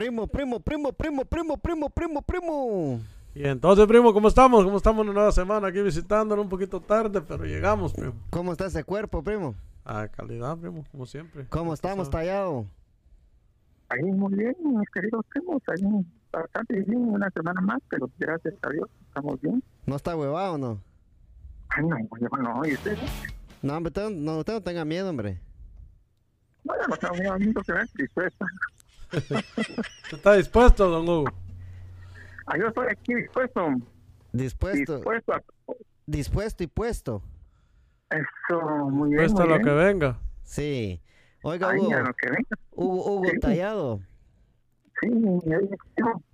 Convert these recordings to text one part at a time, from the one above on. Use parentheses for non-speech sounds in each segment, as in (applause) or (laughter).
Primo, primo, primo, primo, primo, primo, primo, primo. Y entonces, primo, ¿cómo estamos? ¿Cómo estamos una nueva semana aquí visitándonos un poquito tarde, pero llegamos, primo. ¿Cómo está ese cuerpo, primo? A calidad, primo, como siempre. ¿Cómo estamos, tallado? Ahí muy bien, mis queridos primos, ahí bastante bien, una semana más, pero gracias a Dios estamos bien. ¿No está huevado o no? Ay, no, no, ¿y usted? No, hombre, usted no, usted no tenga miedo, hombre. Bueno, no tengo miedo, amigo, que me dispuesta. (laughs) ¿Usted está dispuesto, don Hugo? Ah, yo estoy aquí dispuesto, Dispuesto, dispuesto a dispuesto y puesto. eso, muy bien, Dispuesto a lo que venga. Sí. Oiga, Ay, Hugo, a lo que venga. Hugo, Hugo Sí. Tallado. Sí,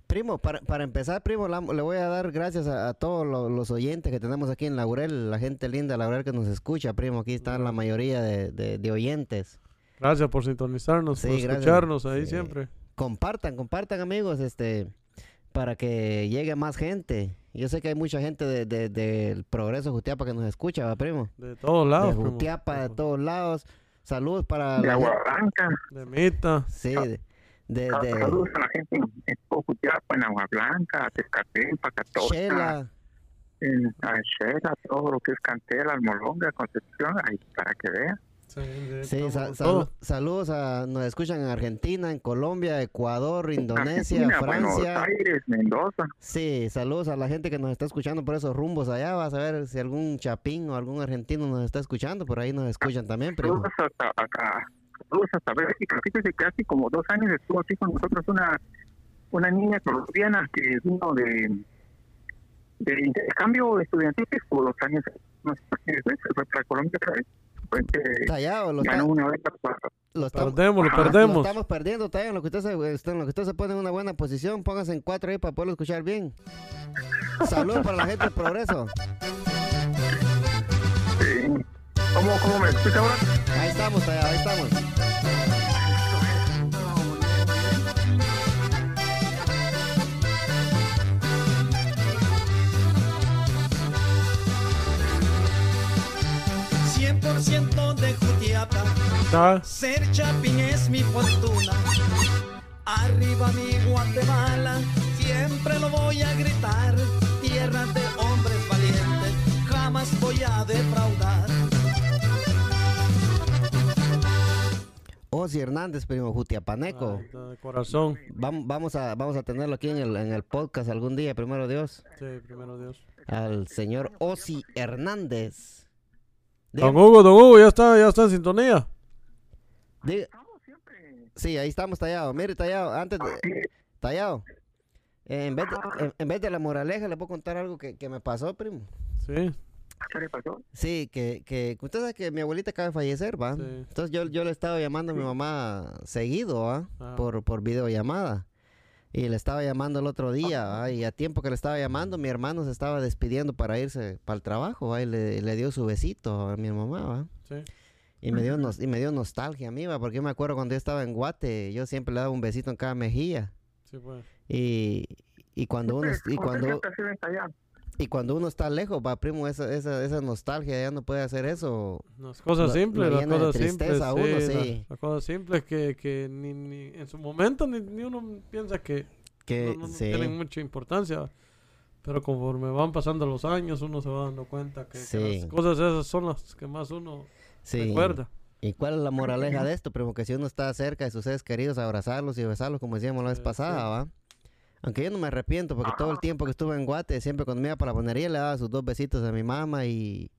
Primo, para, para empezar, primo, la- le voy a dar gracias a, a todos lo- los oyentes que tenemos aquí en Laurel, la gente linda Laurel que nos escucha, primo. Aquí están la mayoría de, de- de oyentes. Gracias por sintonizarnos, Sí, por gracias. escucharnos ahí Sí. siempre. Compartan, compartan, amigos, este, para que llegue más gente. Yo sé que hay mucha gente de- de- del Progreso Jutiapa que nos escucha, ¿va, primo? De todos lados, de primo. Jutiapa, de todos lados. Saludos para de la Agua Blanca. De Mita. Sí, de, de, Ah, de Saludos a la gente en, en Cojutiapa, en Agua Blanca, Tezcatén, Pacatocha, Shela. en a Shela, todo lo que es Cantera, Almolonga, Concepción, ahí para que vean. Sí, sal- saludos a nos escuchan en Argentina, en Colombia, Ecuador, Indonesia, Argentina, Buenos Francia. Aires, Mendoza. Sí, saludos a la gente que nos está escuchando por esos rumbos allá. Vas a ver si algún chapín o algún argentino nos está escuchando, por ahí nos escuchan también, primo. Saludos hasta acá. Saludos hasta Bélgica. Fíjese que hace como dos años estuvo aquí con nosotros una una niña colombiana que vino de de intercambio estudiantil que estuvo dos años no sé, después se fue para Colombia otra vez. Fue que Tallado, lo, ganó está- una para lo estamos, Perdemos, lo Ajá, lo perdemos. estamos perdiendo, Tallado. En lo que usted se, este, en lo que usted se pone en una buena posición, póngase en cuatro ahí para poderlo escuchar bien. Saludos para la gente del progreso. Sí. ¿Cómo, ¿Cómo me escucha ahora? Ahí estamos, Tallado, ahí estamos. Ciento de Jutiapa, Ah, ser chapín es mi fortuna. Arriba mi Guatemala, siempre lo voy a gritar. Tierra de hombres valientes, jamás voy a defraudar. Osi Hernández, primo Jutiapaneco. ah, de corazón. Vam- Vamos a, vamos a tenerlo aquí en el, en el podcast algún día, primero Dios. Sí, primero Dios. Al señor Osi Hernández. Don Hugo, don Hugo, ya está, ya está en sintonía. Diga- Estamos siempre. sí, ahí estamos tallados. Mire, tallado, antes de, tallado. En vez, de, en, en vez de la moraleja, le puedo contar algo que, que me pasó, primo. Sí, ¿Qué le pasó? Sí, que, que usted sabe que mi abuelita acaba de fallecer, ¿va? Sí. Entonces yo, yo le estaba llamando a mi mamá seguido, ¿va? Ah. Por, por videollamada. Y le estaba llamando el otro día, ¿va? Y a tiempo que le estaba llamando, mi hermano se estaba despidiendo para irse para el trabajo, ¿va? Y le, le dio su besito a mi mamá, ¿va? sí. Y me, dio y me dio nostalgia a mí, ¿va? Porque yo me acuerdo cuando yo estaba en Guate, yo siempre le daba un besito en cada mejilla. Sí, pues. Y, y cuando uno, y cuando, allá. y cuando uno está lejos, va, primo, esa, esa, esa nostalgia ya no puede hacer eso. Las cosas simples, las cosas tristeza simples. a uno, sí, sí. Las, las cosas simples que, que ni, ni en su momento ni, ni uno piensa que Que, no, no- no sí. tienen mucha importancia. Pero conforme van pasando los años, uno se va dando cuenta que, que Sí. las cosas esas son las que más uno recuerda. ¿Y cuál es la moraleja de esto? Primo, que si uno está cerca de sus seres queridos, abrazarlos y besarlos, como decíamos la vez Sí, pasada. ¿va? Aunque yo no me arrepiento, porque todo el tiempo que estuve en Guate, siempre cuando me iba para la ponería, le daba sus dos besitos a mi mamá y,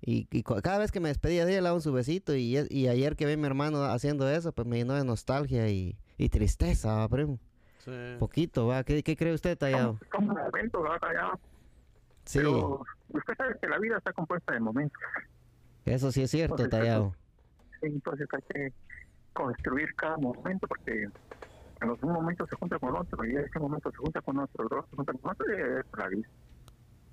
y, cada vez que me despedía de ella, le daba un su besito. Y, y ayer que vi a mi hermano haciendo eso, pues me llenó de nostalgia y, y tristeza, ¿va, primo? Sí. Poquito, ¿va? ¿Qué, qué cree usted, Tallado? Son momentos, ¿verdad? Allá. Sí, Pero usted sabe que la vida está compuesta de momentos. eso sí es cierto, Entonces, Tallado. Entonces hay que construir cada momento porque en los un momento se junta con otro y ese momento se junta con otro, otro se junta con otro y es la vida.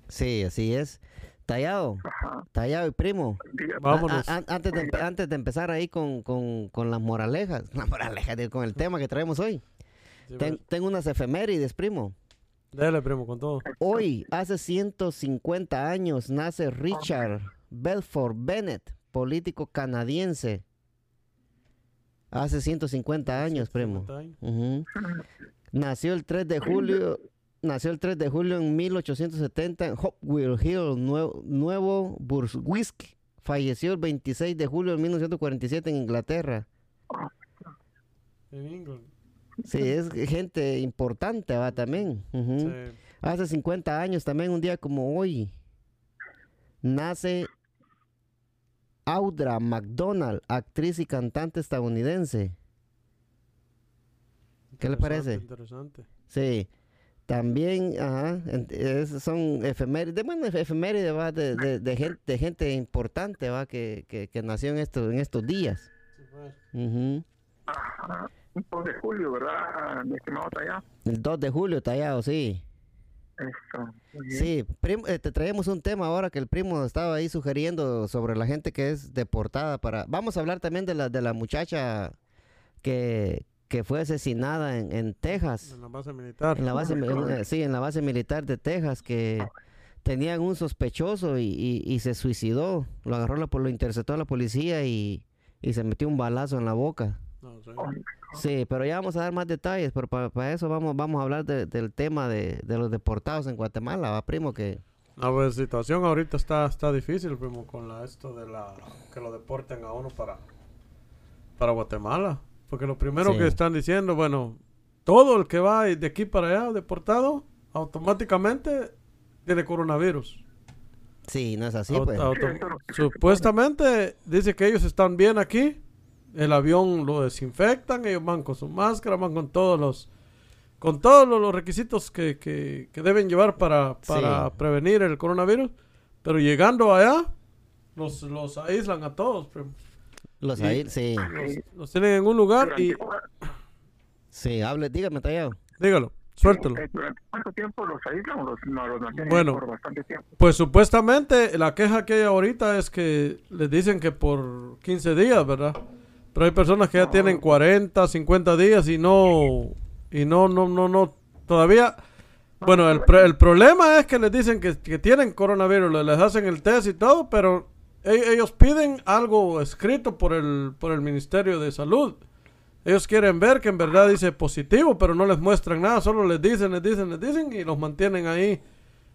Sí, así es. Tallado, Ajá. Tallado y primo. Vámonos. A- a- antes, de, antes de empezar ahí con, con, con las moralejas, (laughs) la moraleja, digo, con el tema que traemos hoy, ten- tengo unas efemérides, primo. Dele, primo, con todo. Hoy, hace 150 años, nace Richard Belfort Bennett, político canadiense. Hace 150 años, primo. 50 años. Ujú. Nació el 3 de julio, nació el 3 de julio en 1870 en Hopewell Hill, Nuevo, Nuevo Brunswick. Falleció el 26 de julio de 1947 en Inglaterra. En England. Sí, es gente importante, va también. Sí. Hace 50 años también, un día como hoy, nace Audra McDonald, actriz y cantante estadounidense. ¿Qué le parece? Interesante. Sí. También, ajá, es- son efemérides, bueno, efe- efemérides, va, de, de, de gente, de gente importante, va, que, que, que nació en estos, en estos días. Sí, pues. Un 2 de julio, ¿verdad, mi estimado Tallá? El 2 de julio, tallado, sí. Eso. Sí, primo, eh, te traemos un tema ahora que el primo estaba ahí sugiriendo sobre la gente que es deportada para... Vamos a hablar también de la, de la muchacha que, que fue asesinada en, en Texas. En la base militar. En la base, eh, sí, en la base militar de Texas que tenían un sospechoso y, y- y se suicidó. Lo agarró, la, lo interceptó la policía y, y se metió un balazo en la boca. Sí. Pero ya vamos a dar más detalles, pero para, eso vamos, vamos a hablar de- del tema de, de los deportados en Guatemala, ¿va, primo? Que La pues, situación ahorita está, está difícil, primo, con la, esto de la que lo deporten a uno para, para Guatemala. Porque lo primero Sí. que están diciendo, bueno, todo el que va de aquí para allá deportado, automáticamente tiene coronavirus. sí, no es así, pues. supuestamente dice que ellos están bien aquí. El avión lo desinfectan, ellos van con su máscara, van con todos los con todos los, requisitos que, que- que deben llevar para, para Sí. prevenir el coronavirus. Pero llegando allá, los, los aíslan a todos. primo. Los sí, Los, los tienen en un lugar y... Sí, hable, dígame, tallado. Dígalo, suéltalo. eh, ¿Durante cuánto tiempo los aíslan o los, no, los mantienen Bueno. por bastante tiempo? Pues supuestamente la queja que hay ahorita es que les dicen que por 15 días, ¿verdad? Pero hay personas que ya tienen 40, 50 días y no, y no, no, no, no, todavía... Bueno, el, problema es que les dicen que, que tienen coronavirus, le- les hacen el test y todo, pero e- ellos piden algo escrito por el, por el Ministerio de Salud. Ellos quieren ver que en verdad dice positivo, pero no les muestran nada, solo les dicen, les dicen, les dicen y los mantienen ahí.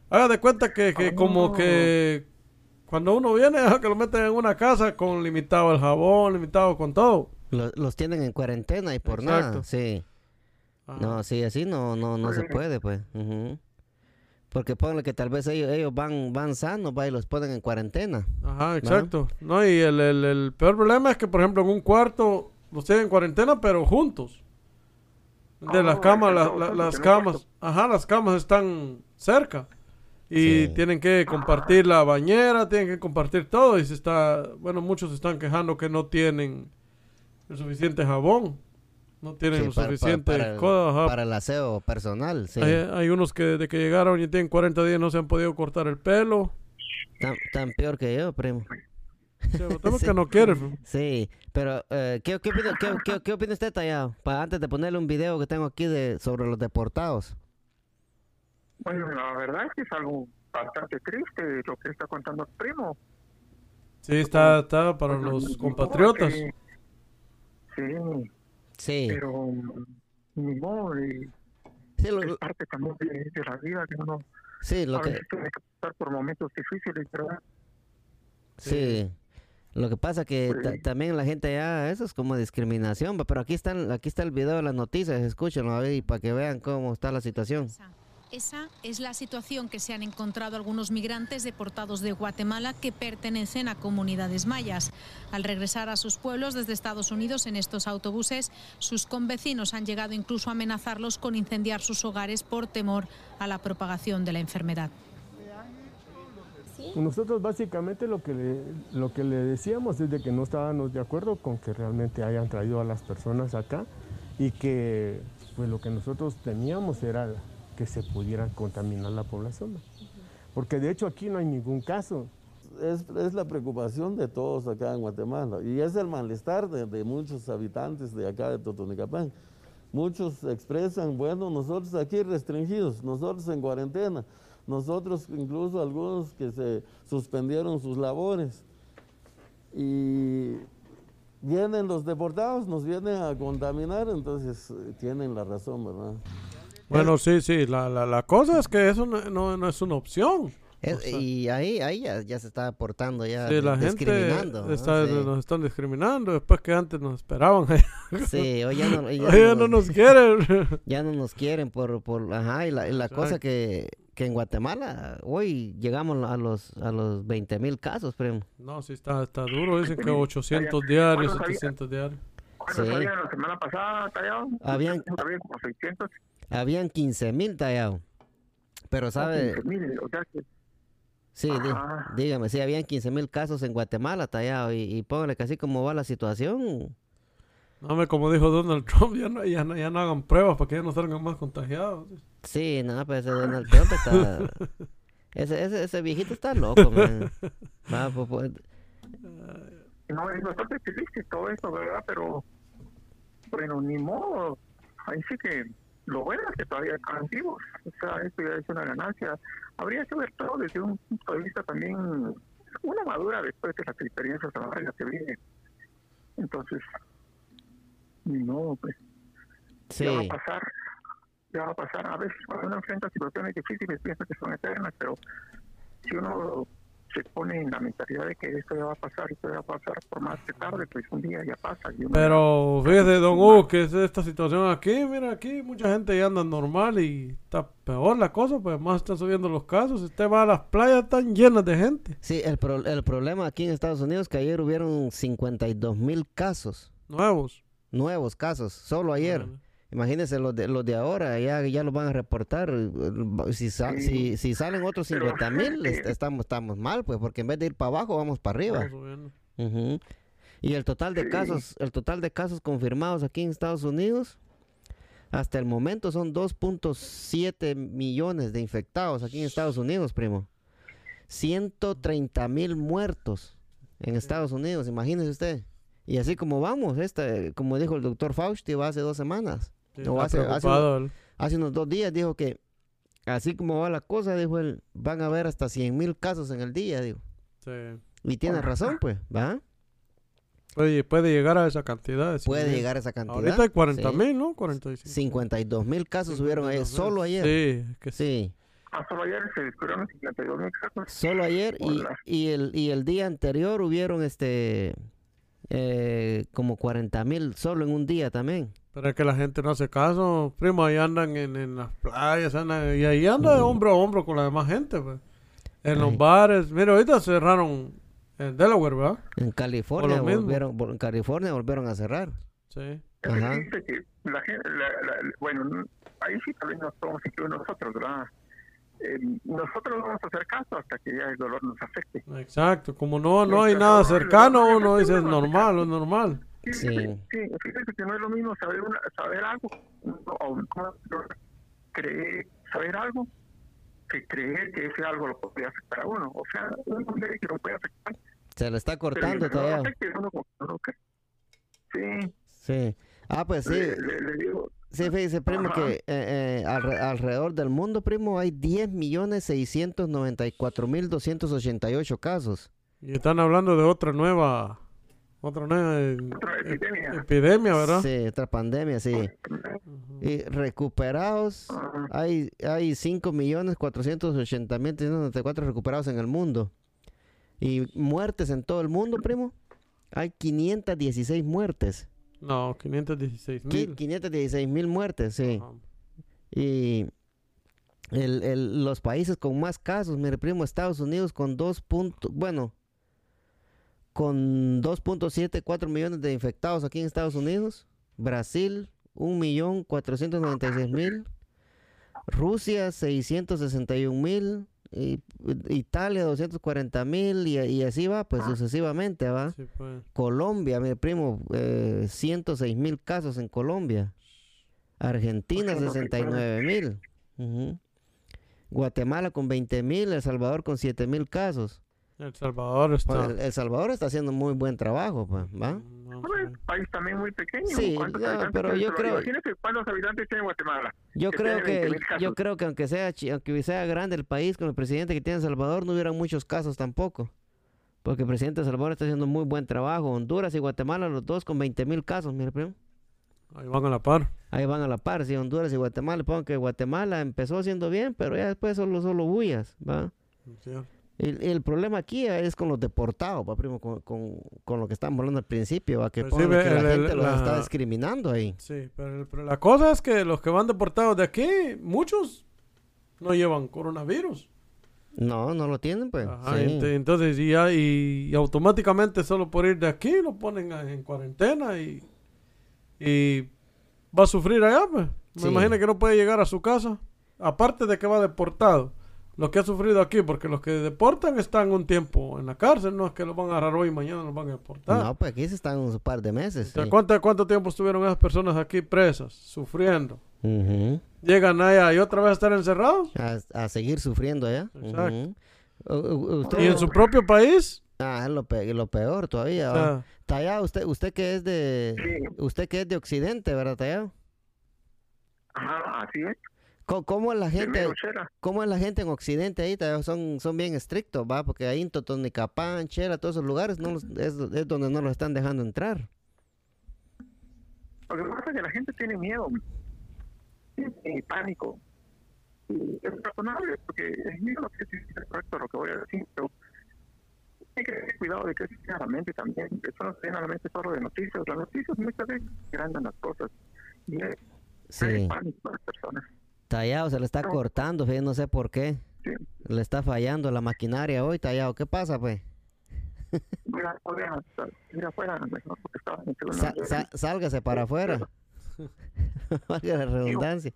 Haga de cuenta que, que como que cuando uno viene, que lo meten en una casa con limitado el jabón, limitado con todo. Lo- los tienen en cuarentena y por Exacto. nada, sí. Ajá. No, sí, así no, no, no se puede, pues. Porque ponle que tal vez ellos, ellos van, van sanos, va, y los ponen en cuarentena. Ajá, exacto. No, y el, el- el peor problema es que, por ejemplo, en un cuarto los tienen en cuarentena, pero juntos. De las Oh, camas, la- las camas, ajá, las camas están cerca. Y Sí. tienen que compartir la bañera, tienen que compartir todo. Y se está, bueno, muchos se están quejando que no tienen el suficiente jabón. No tienen Sí, lo para- para- suficiente para el-. Para el aseo personal, sí. Hay, hay unos que desde que llegaron y tienen 40 días no se han podido cortar el pelo. Tan, tan peor que yo, primo. O sea, (laughs) Sí. que no quieren. Sí, pero eh, ¿qué, qué, opina, qué, qué- qué opina usted, Tallado? Para antes de ponerle un video que tengo aquí de sobre los deportados. Bueno, la verdad es que es algo bastante triste lo que está contando el primo. Sí, está, está para Pues, los compatriotas. que- Sí, Sí, pero ni modo, y sí, lo, es parte también de, de la vida que uno sí, lo a que, veces tiene que pasar por momentos difíciles, ¿verdad? sí. Lo que pasa que Sí. también la gente ya, eso es como discriminación, pero aquí están, aquí está el video de las noticias, escúchenlo a ver y para que vean cómo está la situación. Esa, esa es la situación que se han encontrado algunos migrantes deportados de Guatemala que pertenecen a comunidades mayas. Al regresar a sus pueblos desde Estados Unidos en estos autobuses, sus convecinos han llegado incluso a amenazarlos con incendiar sus hogares por temor a la propagación de la enfermedad. Nosotros básicamente lo que, le, lo que le decíamos es de que no estábamos de acuerdo con que realmente hayan traído a las personas acá y que pues lo que nosotros teníamos era que se pudiera contaminar la población. Porque de hecho aquí no hay ningún caso. es, es la preocupación de todos acá en Guatemala y es el malestar de, de muchos habitantes de acá de Totonicapán. Muchos expresan, bueno, nosotros aquí restringidos, nosotros en cuarentena, nosotros incluso algunos que se suspendieron sus labores. Y vienen los deportados, nos vienen a contaminar, entonces eh, tienen la razón, ¿verdad? Bueno, sí, sí, la, la, la cosa es que eso no, no, no es una opción. Es- O sea, y ahí, ahí ya, ya se está aportando, ya Sí, la gente discriminando. ¿no? está- Sí. nos están discriminando después que antes nos esperaban. (laughs) Sí, hoy ya no, hoy ya Hoy ya no no nos- nos quieren. (laughs) ya no nos quieren por, por ajá, y la, y la cosa que, que en Guatemala hoy llegamos a los, a los 20 mil casos, primo. No, sí está, está duro. Dicen que 800 diarios, 700 diarios. ¿Cuántos Sí. la semana pasada, Tallado? Habían- Había como 600. Habían 15 mil tallados. Pero, ¿sabe? 15,000, o sea que Sí, Ajá. dígame, sí, habían 15 mil casos en Guatemala tallados. Y, y póngale que así como va la situación, No, me como dijo Donald Trump, ya no, ya no, ya no hagan pruebas para que ya no salgan más contagiados. sí, nada, pues ese Donald Trump está... (laughs) Ese, ese, ese viejito está loco, man. Va, pues, pues, no es bastante triste todo eso, ¿verdad? Pero, bueno, ni modo. Ahí sí que lo bueno es que todavía están vivos. O sea, esto ya es una ganancia. Habría que ver todo desde un punto de vista también, una madura después de las experiencias amargas que vienen. Entonces, modo, pues. sí. ya va a pasar, ya va a pasar. A veces cuando uno enfrenta situaciones difíciles piensa que son eternas, pero si uno se pone en la mentalidad de que esto ya va a pasar, esto ya va a pasar por más que tarde, pues un día ya pasa. Pero fíjese, don Hugo, que es esta situación aquí, mira, aquí mucha gente ya anda normal y está peor la cosa, pues más están subiendo los casos. Usted va a las playas, están llenas de gente. Sí, el, pro- el problema aquí en Estados Unidos que ayer hubieron 52 mil casos, Nuevos. nuevos casos, solo ayer. Imagínense los de, los de ahora, ya, ya los van a reportar. eh, Si, sa- Sí. si, si salen otros Pero 50 (laughs) mil, estamos, estamos mal, pues, porque en vez de ir para abajo, vamos para arriba. Ujú. Y el total de Sí. casos, el total de casos confirmados aquí en Estados Unidos, hasta el momento son 2.7 millones de infectados aquí en Estados Unidos, primo. 130 mil muertos en Estados Unidos, imagínese usted. Y así como vamos, esta, como dijo el doctor Fausti va hace dos semanas, Sí, No, hace- hace él. hace unos dos días, dijo que así como va la cosa, dijo él, van a haber hasta 100 mil casos en el día, dijo. Sí. Y tiene razón, pues, (laughs) ¿va? Puede, puede llegar a esa cantidad. Puede mil. llegar a esa cantidad. Ahorita hay 40 sí. mil, ¿no? 45. 52 mil casos subieron ayer, 52,000. solo ayer. Sí, que sí. Sí, Ah, solo ayer se descubrieron 52 mil casos. solo ayer y, y el, y el día anterior hubieron este eh, como 40 mil solo en un día también. Pero es que la gente no hace caso. Primo, ahí andan en, en las playas, andan, y ahí anda de hombro a hombro con la demás gente, pues. En los Ay. bares. Mira, ahorita cerraron en Delaware, ¿verdad? En California volvieron, vol- en California volvieron a cerrar. Sí. Ajá. la gente, la- la- bueno, ahí sí tal vez nos podemos incluir nosotros, ¿verdad? Eh, nosotros no vamos a hacer caso hasta que ya el dolor nos afecte. Exacto. Como no, no hay nada No, cercano, no, uno no, dice no, es no, normal, es normal. Sí, Sí. fíjate que no es lo mismo saber una, saber algo o ¿cómo? creer, saber algo que creer que ese algo lo puede afectar a uno. O sea, uno cree que lo puede afectar. Se le está cortando no lo todavía. no lo. Sí, Sí. Ah, pues sí. le, le- le digo, Sí, fíjese, primo, Ajá. que eh, eh, alre- alrededor del mundo, primo, hay 10 millones 694 mil 288 casos. Y están hablando de otra nueva, otra nueva eh, Otra ep- epidemia. epidemia, ¿verdad? Sí, otra pandemia, sí. Y recuperados, Ajá. hay, hay 5 millones 480 mil 394 recuperados en el mundo. Y muertes en todo el mundo, primo, hay 516 muertes. No, 516 Qui- mil. 516 mil muertes, sí. Ajá. Y el, el- los países con más casos, mire primo, Estados Unidos con 2 punto, bueno, con 2.74 millones de infectados aquí en Estados Unidos, Brasil 1.496.000, Rusia 661.000, y, Italia 240.000 y, y así va, pues sucesivamente va. Sí, pues. Colombia, mi primo, eh, 106 mil casos en Colombia. Argentina, O sea, lo que 69 mil. Ujú. Guatemala con 20 mil. El Salvador con 7 mil casos. El Salvador Pues, está. el, El Salvador está haciendo muy buen trabajo, pues, ¿va? No Bueno, sé. es un país también muy pequeño. Sí, ¿Cuántos no, habitantes pero tiene yo El creo-? Imagínate cuántos habitantes tiene Guatemala. Yo que creo que 20,000 yo creo que aunque sea chi- aunque sea grande el país con el presidente que tiene El Salvador no hubiera muchos casos tampoco. Porque el presidente de Salvador está haciendo muy buen trabajo. Honduras y Guatemala, los dos con 20 mil casos, mire, primo. Ahí van a la par. Ahí van a la par, sí, Honduras y Guatemala. Pongo que Guatemala empezó haciendo bien, pero ya después solo, solo bullas, ¿va? Cierto. El, el problema aquí es con los deportados, pa, primo, con, con, con lo que estábamos hablando al principio, ¿va? que, Pues sí, que la el- el- gente los está la- discriminando ahí. Sí, pero, el- pero la cosa es que los que van deportados de aquí, muchos no llevan coronavirus. No, no lo tienen, pues. Ajá, sí. ent- entonces y, ya- y, y automáticamente solo por ir de aquí lo ponen en cuarentena y, y va a sufrir allá, pues. Me Sí. imagino que no puede llegar a su casa. Aparte de que va deportado. Lo que ha sufrido aquí, porque los que deportan están un tiempo en la cárcel, no es que los van a agarrar hoy y mañana los van a deportar. No, pues aquí se están un par de meses. Sí. ¿cuánto, ¿Cuánto tiempo estuvieron esas personas aquí presas, sufriendo? Llegan allá y otra vez a estar encerrados. a, a seguir sufriendo allá. Exacto. Usted- Y en su propio país. Ah, es lo, pe- lo peor todavía. o sea, Tallado, usted, usted que es de, Sí. usted que es de Occidente, ¿verdad, Tallado? Ajá, así es. ¿Cómo, es la gente, cómo es la gente en Occidente ahí? Son, son bien estrictos, va, porque ahí en Totonicapán, Chela, todos esos lugares no los- es, es donde no los están dejando entrar. Lo que pasa es que la gente tiene miedo, tiene pánico. Y es razonable, porque es mío lo que es correcto lo que voy a decir, pero hay que tener cuidado de que se a la mente también. Eso no se llena la mente solo de noticias. Las noticias muchas veces agrandan las cosas. Y es Sí. hay pánico a las personas. Tallado, se le está cortando, fíjate, no sé por qué. Sí. Le está fallando la maquinaria hoy, Tallado. ¿Qué pasa, pues? Mira, mira, mira afuera, mejor, porque estaba en el sa- sálgase para afuera. (laughs) Valga la redundancia.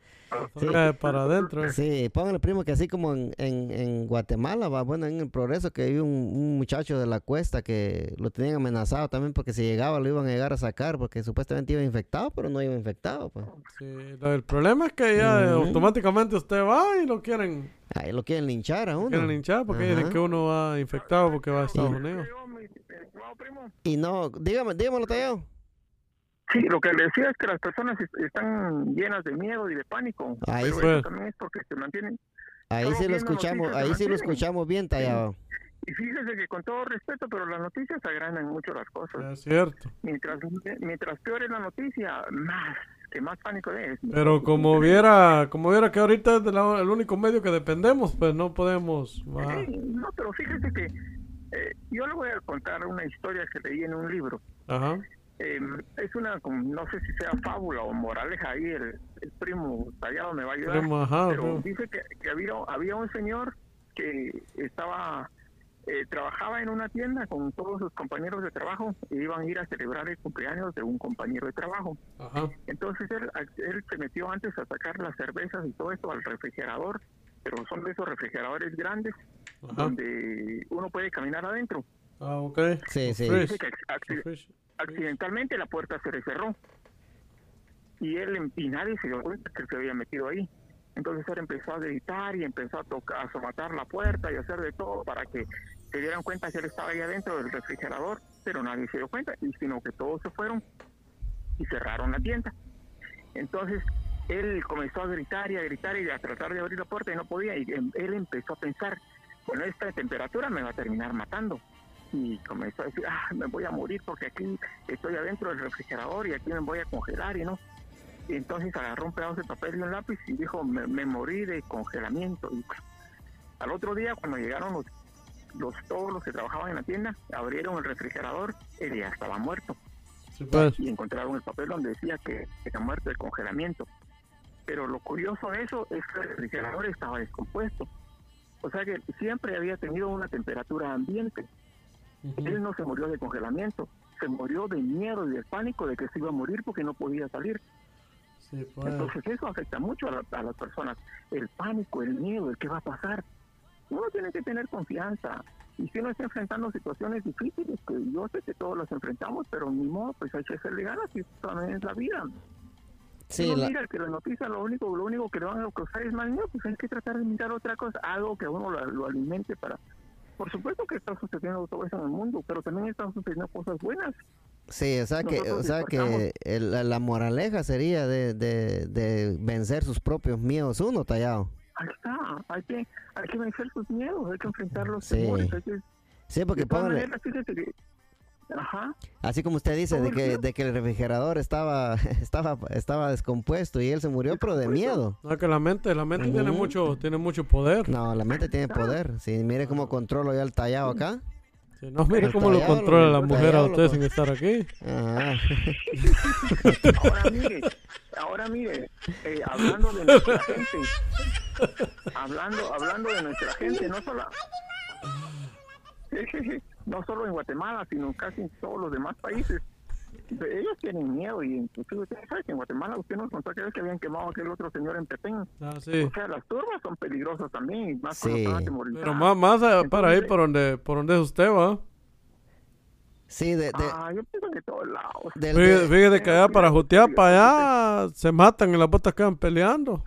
Sí. para adentro. eh. Sí, póngale primo que así como en, en, en Guatemala, va, bueno, en el progreso que hay un, un muchacho de la cuesta que lo tenían amenazado también porque si llegaba lo iban a llegar a sacar porque supuestamente iba infectado, pero no iba infectado, pues. Sí, el problema es que ya eh, automáticamente usted va y lo quieren, Ahí lo quieren linchar a uno. quieren hinchar porque dicen que uno va infectado porque va a Estados Unidos. Primo, Y no, dígame, dígamelo, Tallado. Sí, lo que le decía es que las personas est- están llenas de miedo y de pánico. Ahí pero eso también es porque se mantienen. Ahí sí lo escuchamos, ahí sí lo escuchamos bien, Tallado. Y fíjese que con todo respeto, pero las noticias agrandan mucho las cosas. Es cierto. Mientras mientras peor es la noticia, más que más pánico es. Pero como viera, como viera que ahorita es la- el único medio que dependemos, pues no podemos. Sí, no, pero fíjese que eh, yo le voy a contar una historia que leí en un libro. Ajá. Eh, es una, no sé si sea fábula o moraleja ahí, el, el primo tallado me va a ayudar. Primo, ajá, pero dice que, que había, había un señor que estaba, eh, trabajaba en una tienda con todos sus compañeros de trabajo y iban a ir a celebrar el cumpleaños de un compañero de trabajo. Ajá. Entonces él, él se metió antes a sacar las cervezas y todo esto al refrigerador, pero son de esos refrigeradores grandes Ajá. donde uno puede caminar adentro. Ah, ok. Sí, sí. Fresh. Dice que acci- Fresh. Accidentalmente la puerta se le cerró y él y nadie se dio cuenta que se había metido ahí. Entonces él empezó a gritar y empezó a tocar, a somatar la puerta y a hacer de todo para que se dieran cuenta que él estaba ahí adentro del refrigerador, pero nadie se dio cuenta, y sino que todos se fueron y cerraron la tienda. Entonces él comenzó a gritar y a gritar y a tratar de abrir la puerta y no podía, y em- él empezó a pensar, bueno, esta temperatura me va a terminar matando. Y comenzó a decir, ah, me voy a morir porque aquí estoy adentro del refrigerador y aquí me voy a congelar y no. Y entonces agarró un pedazo de papel y un lápiz y dijo, me, me morí de congelamiento. Y bueno, al otro día, cuando llegaron los, los todos los que trabajaban en la tienda, abrieron el refrigerador, él ya estaba muerto Sí, pues. y encontraron el papel donde decía que era muerto de congelamiento. Pero lo curioso de eso es que el refrigerador estaba descompuesto. O sea que siempre había tenido una temperatura ambiente. Él no se murió de congelamiento, se murió de miedo y de pánico de que se iba a morir porque no podía salir. Sí, pues. Entonces eso afecta mucho a, la- a las personas. El pánico, el miedo, el qué va a pasar. Uno tiene que tener confianza. Y si uno está enfrentando situaciones difíciles, que yo sé que todos las enfrentamos, pero ni modo, pues hay que hacerle ganas y eso también es la vida. Sí, la- mira que la noticia lo único, lo único que le van a causar es mal miedo, pues hay que tratar de mirar otra cosa, algo que a uno lo, lo alimente para... Por supuesto que está sucediendo todo eso en el mundo, pero también están sucediendo cosas buenas. Sí, o sea que, o sea que el- la, moraleja sería de, de, de vencer sus propios miedos uno, Tallado. Ahí está, hay que, hay que vencer sus miedos, hay que enfrentar los Sí. temores, hay que Sí, porque De todas póngale, maneras, fíjese que- Ajá. así como usted dice, de que, de que el refrigerador estaba, (laughs) estaba, estaba descompuesto y él se murió, pero de miedo. No, que la mente, la mente tiene Ujú. mucho, tiene mucho poder. No, la mente tiene poder. Sí, mire cómo controlo ya el tallado acá. Sí, no, mire El cómo lo tallado, controla lo- la mujer a usted loco. sin estar aquí. Ajá. Ahora mire, ahora mire, eh, hablando de nuestra gente, hablando, hablando de nuestra gente, no solo, (laughs) (laughs) no solo en Guatemala, sino casi en todos los demás países. Ellos tienen miedo y inclusive usted sabe que en Guatemala usted nos contó que habían quemado a aquel otro señor en Petén. Ah, sí. O sea, las turbas son peligrosas también, y más Sí. Pero más, más a- para ahí por donde, por donde es usted, va. Sí, de, de, Ah, yo pienso que todos lados. del- Fíjate, de- fíjate que allá para jutear Sí, para allá se matan y las botas quedan peleando.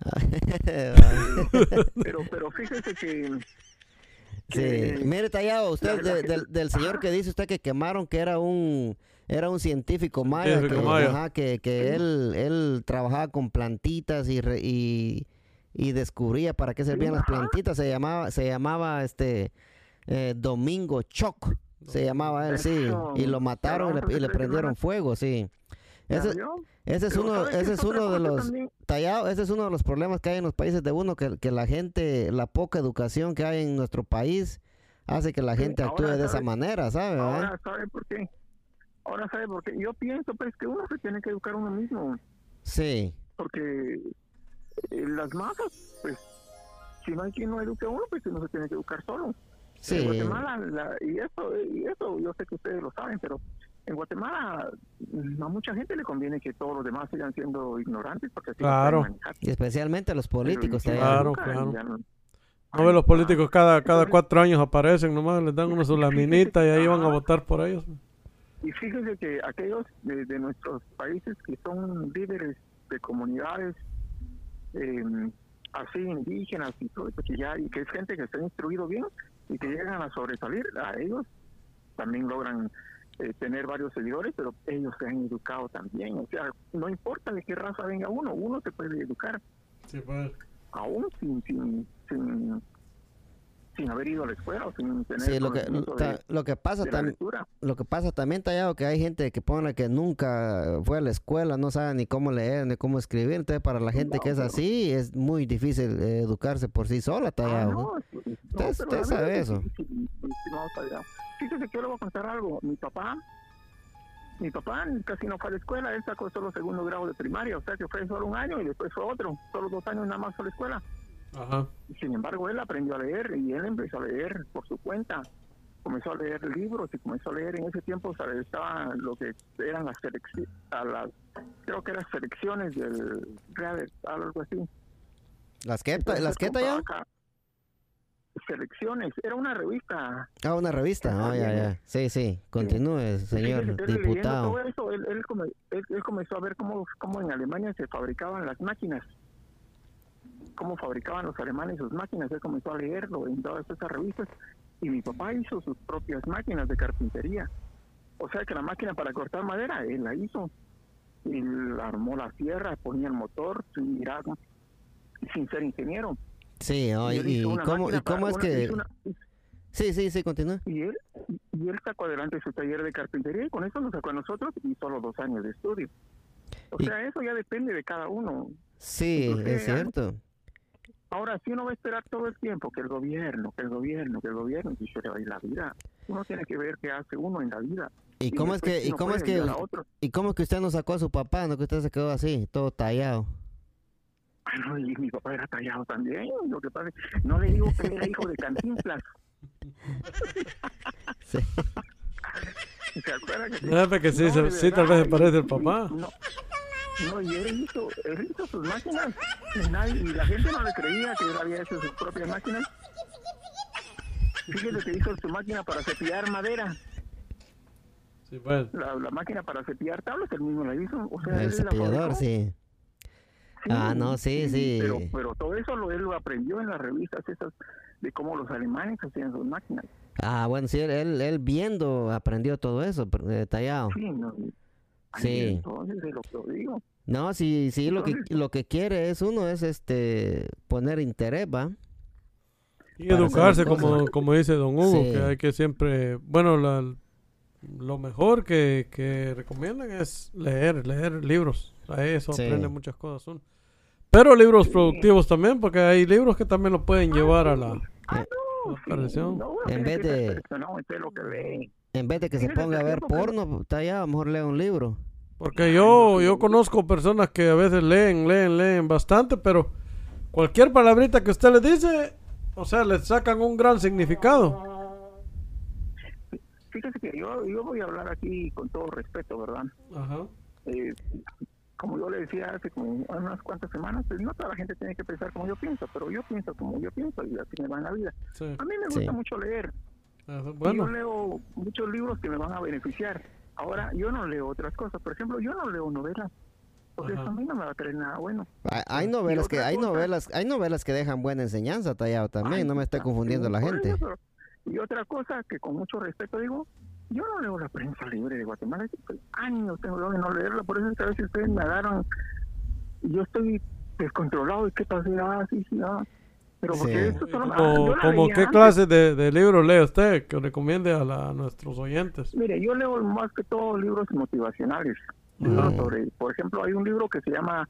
(laughs) Pero, pero fíjese que Sí, mire tallado, usted de- que- del, del señor que dice usted que quemaron que era un era un científico maya, que, maya. ajá, que, que él él trabajaba con plantitas y re- y, y descubría para qué servían las plantitas, se llamaba se llamaba este eh, Domingo Choc, se llamaba él, sí, y lo mataron y le, y le prendieron fuego, sí. ¿Ya Ese, es uno ¿sabe qué ese es uno de los? Tallado, ese es uno de los problemas que hay en los países de uno, que, que la gente, la poca educación que hay en nuestro país hace que la Sí, gente actúe de esa manera, ¿sabe? Ahora sabe por qué. Ahora sabe por qué. Yo pienso pues que uno se tiene que educar uno mismo, Sí, porque eh, las masas, pues, si no hay quien no eduque a uno, pues uno se tiene que educar solo. En sí, Guatemala, la- y eso, y eso yo sé que ustedes lo saben, pero en Guatemala mm, a mucha gente le conviene que todos los demás sigan siendo ignorantes porque así Claro. manejar. y especialmente a los Pero políticos. Tallado. Claro, claro. no- No ve los políticos cada, cada cuatro años aparecen nomás, les dan una su laminita y ahí van a votar por ellos. Y fíjese que aquellos de, de nuestros países que son líderes de comunidades eh, así indígenas y todo eso, que ya y que es gente que está instruido bien y que llegan a sobresalir, a ellos también logran eh, tener varios seguidores, pero ellos se han educado también. O sea, no importa de qué raza venga uno, uno se puede educar Sí, pues. aún sin sin sin, sin haber ido a la escuela o sin tener Sí, lo que, conocimiento ta- de, lo que pasa también, lectura. lo que pasa también tallado que hay gente que pone que nunca fue a la escuela, no sabe ni cómo leer ni cómo escribir, entonces para la gente que es pero- así es muy difícil eh, educarse por sí sola, Ah, tallado. ¿no? no, Usted- sabe eso. no. Fíjese que yo le voy a contar algo. Mi papá, mi papá casi no fue a la escuela, él sacó solo segundo grado de primaria, o sea que fue solo un año y después fue otro, solo dos años nada más fue a la escuela. Ajá. Sin embargo, él aprendió a leer y él empezó a leer por su cuenta. Comenzó a leer libros y comenzó a leer en ese tiempo, ¿sabe? estaban lo que eran las selecciones, las, creo que eran selecciones del Real, algo así. ¿Las que, Entonces, las que acá Selecciones, era una revista. Ah, una revista, ah, ya, ya. Sí, sí, continúe, Fíjese señor él leyendo diputado. todo eso, él, él, come- él- él comenzó a ver cómo, cómo en Alemania se fabricaban las máquinas, cómo fabricaban los alemanes sus máquinas, él comenzó a leerlo en todas esas revistas y mi papá hizo sus propias máquinas de carpintería. O sea que la máquina para cortar madera, él la hizo. La armó la sierra, ponía el motor, sin mirar, sin ser ingeniero. Sí, oh, Y y, y cómo, y es que... una- Sí, sí, sí, continúa. y él y él sacó adelante su taller de carpintería y con eso nos sacó a nosotros y solo dos años de estudio. O Y- sea, eso ya depende de cada uno. Sí, es cierto. Ahora, si uno va a esperar todo el tiempo que el gobierno, que el gobierno, que el gobierno, y se le va a ir la vida. Uno tiene que ver qué hace uno en la vida. ¿Y cómo es que, y cómo es que, y cómo es que usted no sacó a su papá, no que usted se quedó así, todo tallado? Ay, no, y mi papá era tallado también. Lo que pasa es no le digo que era hijo de Cantinflas. (laughs) Sí. ¿Se acuerda que No, porque sí, No, se- sí, tal vez se parece el papá. No, no, y él hizo, él hizo sus máquinas y, nadie- y la gente no le creía que él había hecho sus propias máquinas. Fíjese que hizo su máquina para cepillar madera, Sí, pues. la, la máquina para cepillar tablas, él mismo la hizo. O sea, El la cepillador, fabricó. sí. Ah, no, sí, sí. Pero, pero todo eso lo, él lo aprendió en las revistas esas de cómo los alemanes hacían sus máquinas. Ah, bueno, sí, él, él, él viendo aprendió todo eso, eh, tallado. Sí, no, Sí. Entonces, es lo que digo. No, sí, sí, lo que, lo que quiere es uno, es este, poner interés, ¿va? Y para educarse, como, como dice Don Hugo, Sí. que hay que siempre, bueno, la- lo mejor que, que recomiendan es leer, leer libros. A eso Sí. aprende muchas cosas uno. Pero libros productivos también, porque hay libros que también lo pueden llevar a la, a la perdición. No, En vez de- en todo lo que lee. En vez de que se ponga a ver porno, está allá, a lo mejor lea un libro. Porque yo, yo conozco personas que a veces leen, leen, leen bastante, pero cualquier palabrita que usted le dice, o sea, le sacan un gran significado. Fíjese que yo, yo voy a hablar aquí con todo respeto, ¿verdad? Ajá. Eh, como yo le decía hace como unas cuantas semanas, pues no toda la gente tiene que pensar como yo pienso, pero yo pienso como yo pienso y así me va en la vida. Sí. A mí me Sí. gusta mucho leer. Y Bueno, Yo leo muchos libros que me van a beneficiar. Ahora, yo no leo otras cosas. Por ejemplo, yo no leo novelas. Porque Ajá. eso a mí no me va a traer nada bueno. Hay, hay novelas que hay cosa- novelas hay novelas que dejan buena enseñanza tallado también, Ay, no me esté está, confundiendo sí, la gente. eso, pero- Y otra cosa que con mucho respeto digo, yo no leo la prensa libre de Guatemala. Pues, años tengo yo de no leerla. Por eso es que a veces ustedes me agarran y yo estoy descontrolado. ¿Y qué pasa? Ah, sí, sí, ah. Pero porque Sí. esto solo... ah, como, como qué antes. clase de, de libros lee usted que recomiende a, la- a nuestros oyentes. Mire, yo leo más que todo libros motivacionales. Libros sobre, por ejemplo, hay un libro que se llama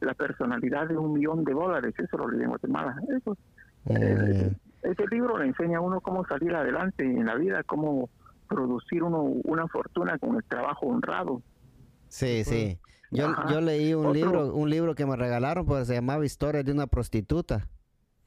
La personalidad de un millón de dólares. Eso lo leí en Guatemala. Eso, eh, ese libro le enseña a uno cómo salir adelante en la vida, cómo producir uno una fortuna con el trabajo honrado. Sí, sí. Yo, Ajá. yo leí un Otro- libro, un libro que me regalaron, pues se llamaba Historia de una prostituta.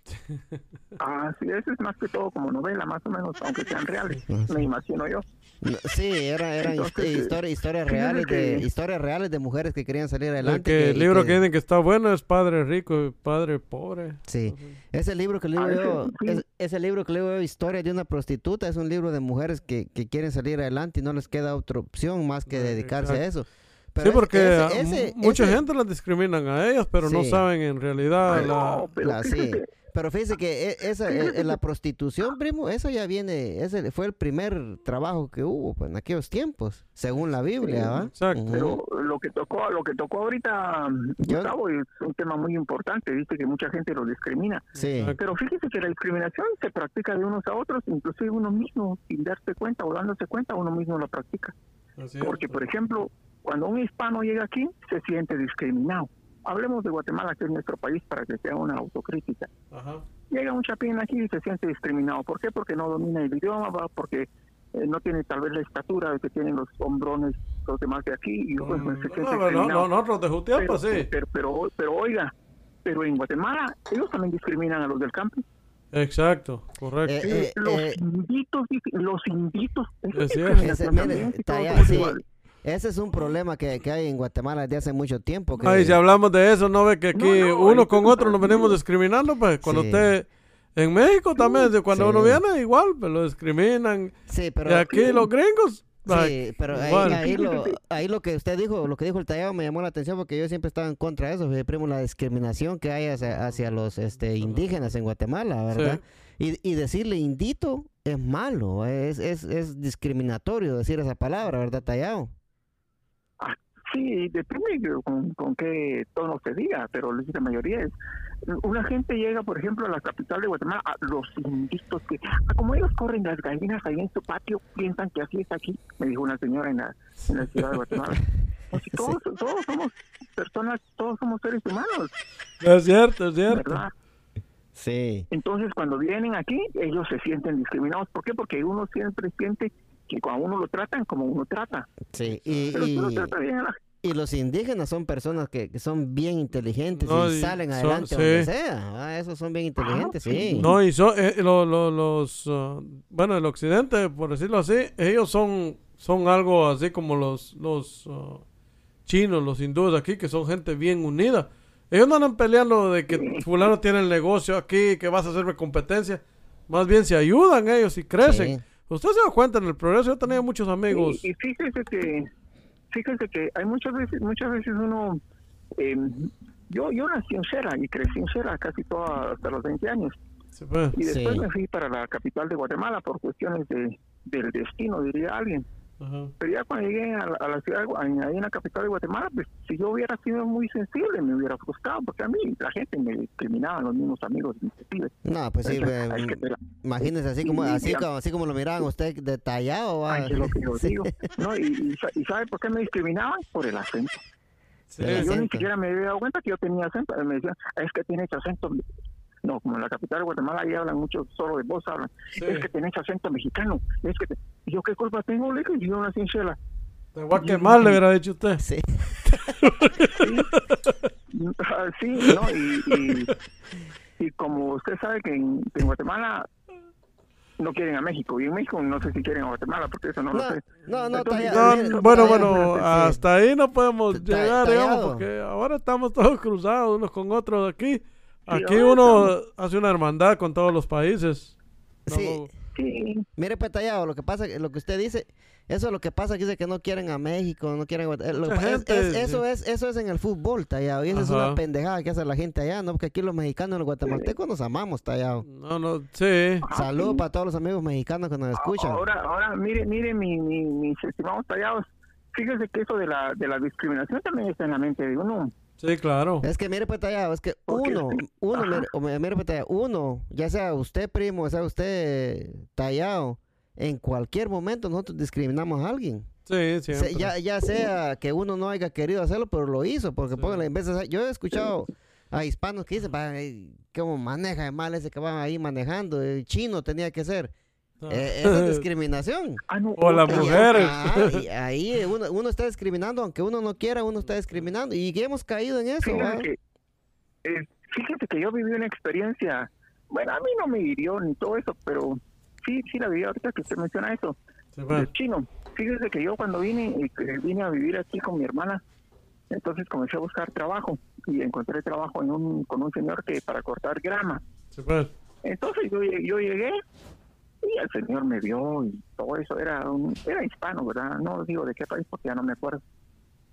(laughs) Ah, sí, eso es más que todo como novela, más o menos, aunque sean reales, me imagino yo. No, Sí, era, eran Entonces, eh, historia- historias reales de que- historias reales de mujeres que querían salir El, adelante. que, que- el libro que- dicen que está bueno es Padre Rico y Padre Pobre. Sí, ese libro que leo Ah, yo, sí. es- ese libro que leo yo, Historia de una prostituta, es un libro de mujeres que, que quieren salir adelante y no les queda otra opción más que Eh, dedicarse a eso. sí, Pero ese- porque ese- ah, ese- mu- mucha ese- gente las discriminan a ellas, pero no Sí. saben en realidad Ay, la... no, pero la- sí. Pero fíjese que e- esa, e- la prostitución, primo, eso ya viene, ese fue el primer trabajo que hubo pues, en aquellos tiempos, según la Biblia, ¿va? exacto. Pero lo que tocó, lo que tocó ahorita, Yo- Gustavo, es un tema muy importante, viste que mucha gente lo discrimina. Sí, Pero fíjese que la discriminación se practica de unos a otros, inclusive uno mismo, sin darse cuenta o dándose cuenta, uno mismo la practica. Así es. Porque, por ejemplo, cuando un hispano llega aquí, se siente discriminado. Hablemos de Guatemala, que es nuestro país, para que sea una autocrítica. Ajá. Llega un chapín aquí y se siente discriminado. ¿Por qué? Porque no domina el idioma, ¿va? porque eh, no tiene tal vez la estatura que tienen los hombrones los demás de aquí. Y pues, se siente No, pero no, nosotros de Jutiapa pero, sí. pero, pero, pero oiga, pero en Guatemala ellos también discriminan a los del campo. Exacto, correcto. Eh, eh, los eh, inditos, los inditos. Es es mire, también, sí. Ese es un problema que, que hay en Guatemala desde hace mucho tiempo. Que, Ay, si hablamos de eso, ¿no ve que aquí No, no, uno con otro nos venimos discriminando? Pues cuando Sí. usted... En México también, cuando Sí. uno viene, igual, pues lo discriminan. sí, pero y aquí los gringos... Sí, pero ahí, lo, ahí lo que usted dijo, lo que dijo el tallado me llamó la atención porque yo siempre estaba en contra de eso, primo, la discriminación que hay hacia, hacia los este, indígenas en Guatemala, ¿verdad? Y, y decirle indito es malo, es, es, es discriminatorio decir esa palabra, ¿verdad, tallado? Sí, depende de con, con qué tono se diga, pero la mayoría es. Una gente llega, por ejemplo, a la capital de Guatemala, a los inditos que, ah, como ellos corren las gallinas ahí en su patio, piensan que así es aquí, me dijo una señora en la, en la ciudad de Guatemala. (laughs) Pues todos, todos somos personas, todos somos seres humanos, Es cierto, es cierto. ¿verdad? Sí. Entonces, cuando vienen aquí, ellos se sienten discriminados. ¿Por qué? Porque uno siempre siente que cuando uno lo tratan como uno trata. Sí, y, Pero si uno y, trata bien a la y los indígenas son personas que, que son bien inteligentes No, y y salen son- adelante sí. donde sea. Ah, esos son bien inteligentes, sí. No, y son, eh, lo- lo- los, ah, bueno, el occidente, por decirlo así, ellos son, son algo así como los, los ah, chinos, los hindúes aquí, que son gente bien unida. Ellos no andan peleando de que fulano tiene el negocio aquí, que vas a hacerme competencia. Más bien se ayudan ellos y crecen. Sí. Usted se da cuenta en el progreso, yo tenía muchos amigos. Y, y fíjese que fíjese que hay muchas veces muchas veces uno eh, yo yo nací en Cera y crecí en Cera casi toda hasta los 20 años Sí, pues. y después Sí. me fui para la capital de Guatemala por cuestiones de del destino diría alguien Pero ya cuando llegué a la, a la ciudad, de ahí en la capital de Guatemala, pues si yo hubiera sido muy sensible, me hubiera gustado, porque a mí la gente me discriminaba, los mismos amigos inclusive. No, pues sí, Entonces, pues, hay que te la- imagínese así como, Sí, así como, así como lo miraban usted detallado, va. Ay, es lo que yo (laughs) digo. ¿no? Y, y, sa- y ¿sabe por qué me discriminaban? Por el acento. Sí, yo ni siquiera me había dado cuenta que yo tenía acento. Me decían, es que tienes acento. No, como en la capital de Guatemala, ahí hablan mucho, solo de voz hablan. sí. Es que tenés acento mexicano. Es que te- ¿Y ¿Yo qué culpa tengo? Le dije, yo nací en Shela. Te voy a quemar, le hubiera dicho usted. Sí. (laughs) Ah, Sí, ¿no? Y, y, y como usted sabe que en, en Guatemala no quieren a México. Y en México no sé si quieren a Guatemala, porque eso no, No, lo sé. no, no, Entonces, tallado, No, bueno, bueno, hasta ahí no podemos llegar, digamos, porque ahora estamos todos cruzados unos con otros aquí. Aquí uno hace una hermandad con todos los países. Sí. No, Sí, Mire, pues tallado, lo que pasa, lo que usted dice, eso es lo que pasa, que dice que no quieren a México, no quieren lo que es- eso sí. es, eso es en el fútbol, tallado, y esa es una pendejada que hace la gente allá, ¿no? Porque aquí los mexicanos y los guatemaltecos nos amamos, tallado. no, no, sí. Saludos para todos los amigos mexicanos que nos escuchan. Ahora, ahora, mire, mire, mi, mi, mis estimados tallados. Fíjese que eso de la, de la discriminación también está en la mente de uno. Sí, claro. Es que mire pues tallado, es que uno, uno, mire, mire pues tallado, uno, ya sea usted primo, sea usted tallado, en cualquier momento nosotros discriminamos a alguien. Sí, Se- siempre. ya, ya sea que uno no haya querido hacerlo, pero lo hizo, porque Sí. póngale, en vez de hacer- yo he escuchado a hispanos que dicen, "Pa, eh, cómo maneja de mal ese que va ahí manejando, el chino tenía que ser. Ah. Eh, eso es (laughs) discriminación. Ah, no, O las mujeres. Ah, (laughs) ahí eh, uno, uno está discriminando, aunque uno no quiera, uno está discriminando. Y hemos caído en eso. que, eh, fíjese que yo viví una experiencia, bueno, a mí no me hirió ni todo eso, pero sí, sí la viví ahorita que usted menciona eso, Sí, bueno. del chino. Fíjese que yo cuando vine, eh, vine a vivir aquí con mi hermana, entonces comencé a buscar trabajo y encontré trabajo en un, con un señor que para cortar grama. Sí, pues. Entonces yo, yo llegué y el señor me vio y todo eso, era un, era hispano, ¿verdad? No digo de qué país porque ya no me acuerdo.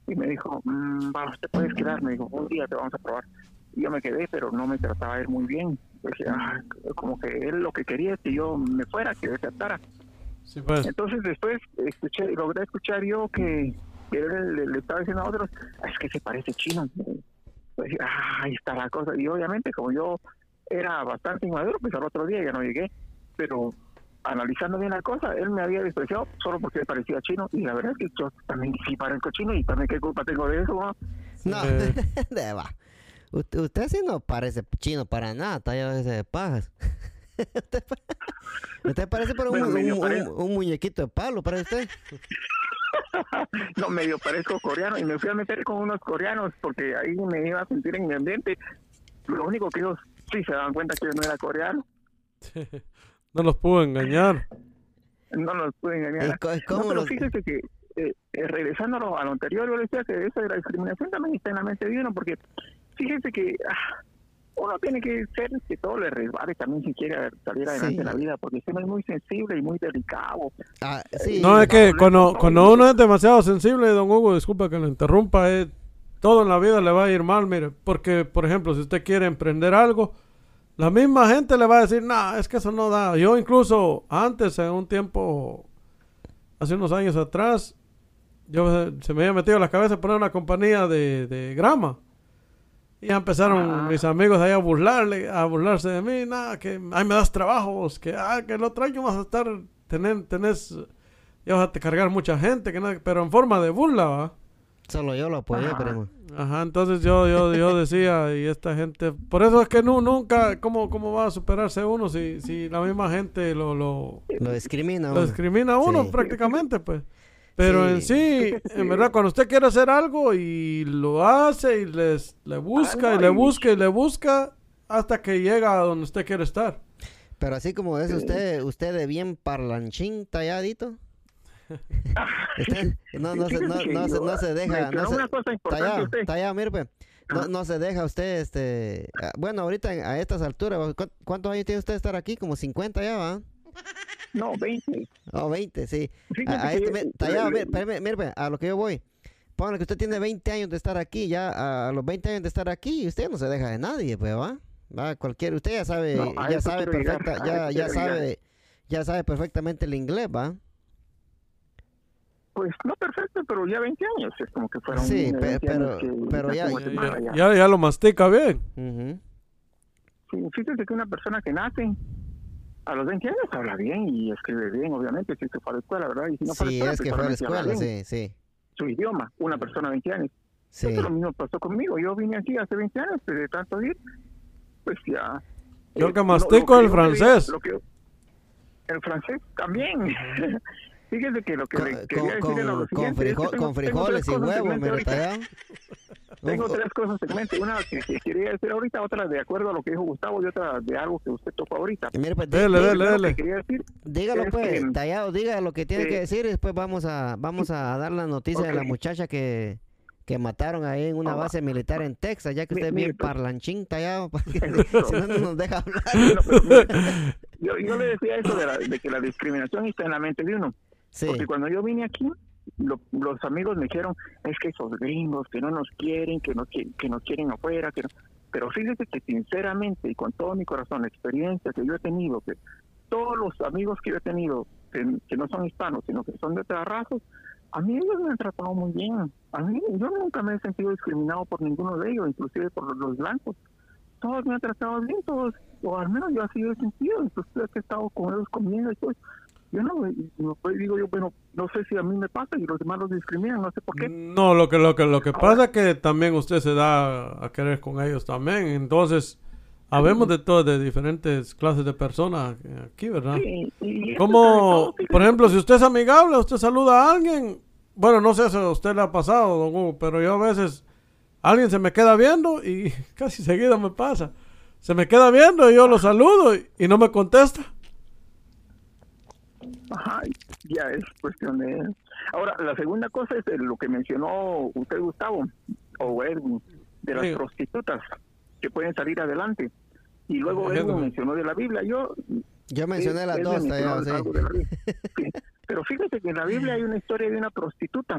Y me dijo, mm, va, usted puedes quedar, me dijo, un día te vamos a probar. Y yo me quedé, pero no me trataba él muy bien. "Ah, como que él lo que quería es que yo me fuera, que desertara. Sí, pues. Entonces después escuché, logré escuchar yo que, que él le, le estaba diciendo a otros, "Ah, es que se parece chino. Pues, ah, ahí está la cosa. Y obviamente como yo era bastante inmaduro, pues al otro día ya no llegué. Pero analizando bien la cosa, él me había despreciado solo porque parecía chino. Y la verdad es que yo también sí parezco chino y también qué culpa tengo de eso. ¿no? No, (laughs) de va. Usted, usted sí no parece chino para nada, tallado ese de pajas. (laughs) usted, pa- usted parece pero un, Bueno, medio un- parece. un- un muñequito de palo, parece usted. (laughs) no, medio parezco coreano y me fui a meter con unos coreanos porque ahí me iba a sentir en mi ambiente. Lo único que ellos sí se daban cuenta que yo no era coreano. No los pudo engañar. no nos pueden ¿Y engañar. co- No, cómo pero los- fíjese que, eh, eh, regresando a lo, anterior, yo le decía que eso de la discriminación también está en la mente de uno, porque fíjese que ah, uno tiene que ser que todo le resbale también si quiere salir adelante Sí. en la vida, porque uno es muy sensible y muy delicado. Ah, sí. No, es que cuando, cuando no. uno es demasiado sensible, don Hugo, disculpa que lo interrumpa, eh, todo en la vida le va a ir mal, mire. Porque, por ejemplo, si usted quiere emprender algo, la misma gente le va a decir, no, es que eso no da. Yo incluso antes, en un tiempo, hace unos años atrás, yo se me había metido en la cabeza poner una compañía de, de grama. Y ya empezaron Ah. mis amigos ahí a burlarle, a burlarse de mí, nada, que ahí me das trabajos, que ah, que el otro año vas a estar, tener, tenés, ya vas a te cargar mucha gente, que nada, pero en forma de burla, ¿va? Solo yo lo apoyé, Ajá. primo. Ajá, entonces yo, yo, yo decía, y esta gente, por eso es que nu- nunca, ¿cómo, ¿cómo va a superarse uno si, si la misma gente lo, lo, Lo discrimina. lo uno. discrimina a uno Sí. prácticamente, pues. Pero en sí, Sí. en verdad, cuando usted quiere hacer algo y lo hace y les, le busca Ah, y no, le busca y le busca hasta que llega a donde usted quiere estar. Pero así como es usted, usted de bien parlanchín talladito. Usted (laughs) no, no, se, no, no, se, no se deja. No se, una cosa importante tallado, usted. tallado, mire, pues. No, no se deja usted, este... ah, Bueno, ahorita a estas alturas, ¿cu- ¿cuántos años tiene usted de estar aquí? Como 50 ya, ¿va? No, 20. O 20, sí. A, a este, me- tallado, le- mire, pues, a lo que yo voy. Póngale que usted tiene 20 años de estar aquí, ya a los 20 años de estar aquí, usted no se deja de nadie, pues, ¿va? Va, cualquier, usted ya sabe, No, ya sabe llegar, perfecta, a ya, ya quiero llegar. sabe, ya sabe perfectamente el inglés, ¿va? Pues no perfecto, pero ya 20 años, es como que fueron Sí, pe- 20 años pero- que pero nací ya- Ya, ya. ya, ya lo mastica bien. Ujú. Sí, fíjese que una persona que nace a los 20 años habla bien y escribe bien, obviamente, si se fue a la escuela, ¿verdad? Y si no fue a la Sí, escuela, es pues que fue a la escuela, bien sí, sí. Su idioma, una persona de 20 años. Sí. Eso lo mismo pasó conmigo. Yo vine aquí hace 20 años, pero de tanto ir, pues ya. Yo eh, que lo- mastico lo que el yo francés. lo que- el francés también. (laughs) Fíjese que lo que Con, le con, quería decir era lo con- es que tengo- con frijoles tres y huevos, ahorita. tallado. Tengo tres cosas en mente. Una que, que quería decir ahorita, otra de acuerdo a lo que dijo Gustavo y otra de algo que usted tocó ahorita. Mire, pues, di- dele, Lo que quería decir, dígalo es pues, que- tallado, diga lo que tiene que eh, decir y después vamos a vamos a dar la noticia de la muchacha que, que mataron ahí en una Ah, base militar en Texas, ya que Mi- usted es bien pues. parlanchín tallado, porque (laughs) si no, no nos deja hablar. No, pero mira, yo, yo le decía eso de, la- de que la discriminación está en la mente de uno. Porque cuando yo vine aquí, lo- los amigos me dijeron, es que esos gringos que no nos quieren, que, no, qui- que nos quieren afuera. Que no". Pero fíjese que sinceramente y con todo mi corazón, la experiencia que yo he tenido, que todos los amigos que yo he tenido, que, que no son hispanos, sino que son de otras razas, a mí ellos me han tratado muy bien. A mí, yo nunca me he sentido discriminado por ninguno de ellos, inclusive por los blancos. Todos me han tratado bien, todos, o al menos yo así he sentido, que he estado con ellos comiendo y todo. Yo no, no pues, digo yo, bueno, no sé si a mí me pasa y los demás los discriminan, no sé por qué. No, lo que, lo que, lo que pasa es que también usted se da a querer con ellos también. Entonces, habemos de todas, de diferentes clases de personas aquí, ¿verdad? Sí, Como, todo, por ejemplo, si usted es amigable, usted saluda a alguien. Bueno, no sé si a usted le ha pasado, don Hugo, pero yo a veces alguien se me queda viendo y (laughs) casi seguido me pasa. Se me queda viendo y yo lo saludo y, y no me contesta. Ajá, ya es cuestión de... Ahora, la segunda cosa es de lo que mencionó usted, Gustavo, o Edwin, de las Sí. prostitutas que pueden salir adelante. Y luego Entiendo. Edwin mencionó de la Biblia. Yo yo mencioné las dos, mencionó tallado, algo sí. la. Sí, Pero fíjese que en la Biblia hay una historia de una prostituta.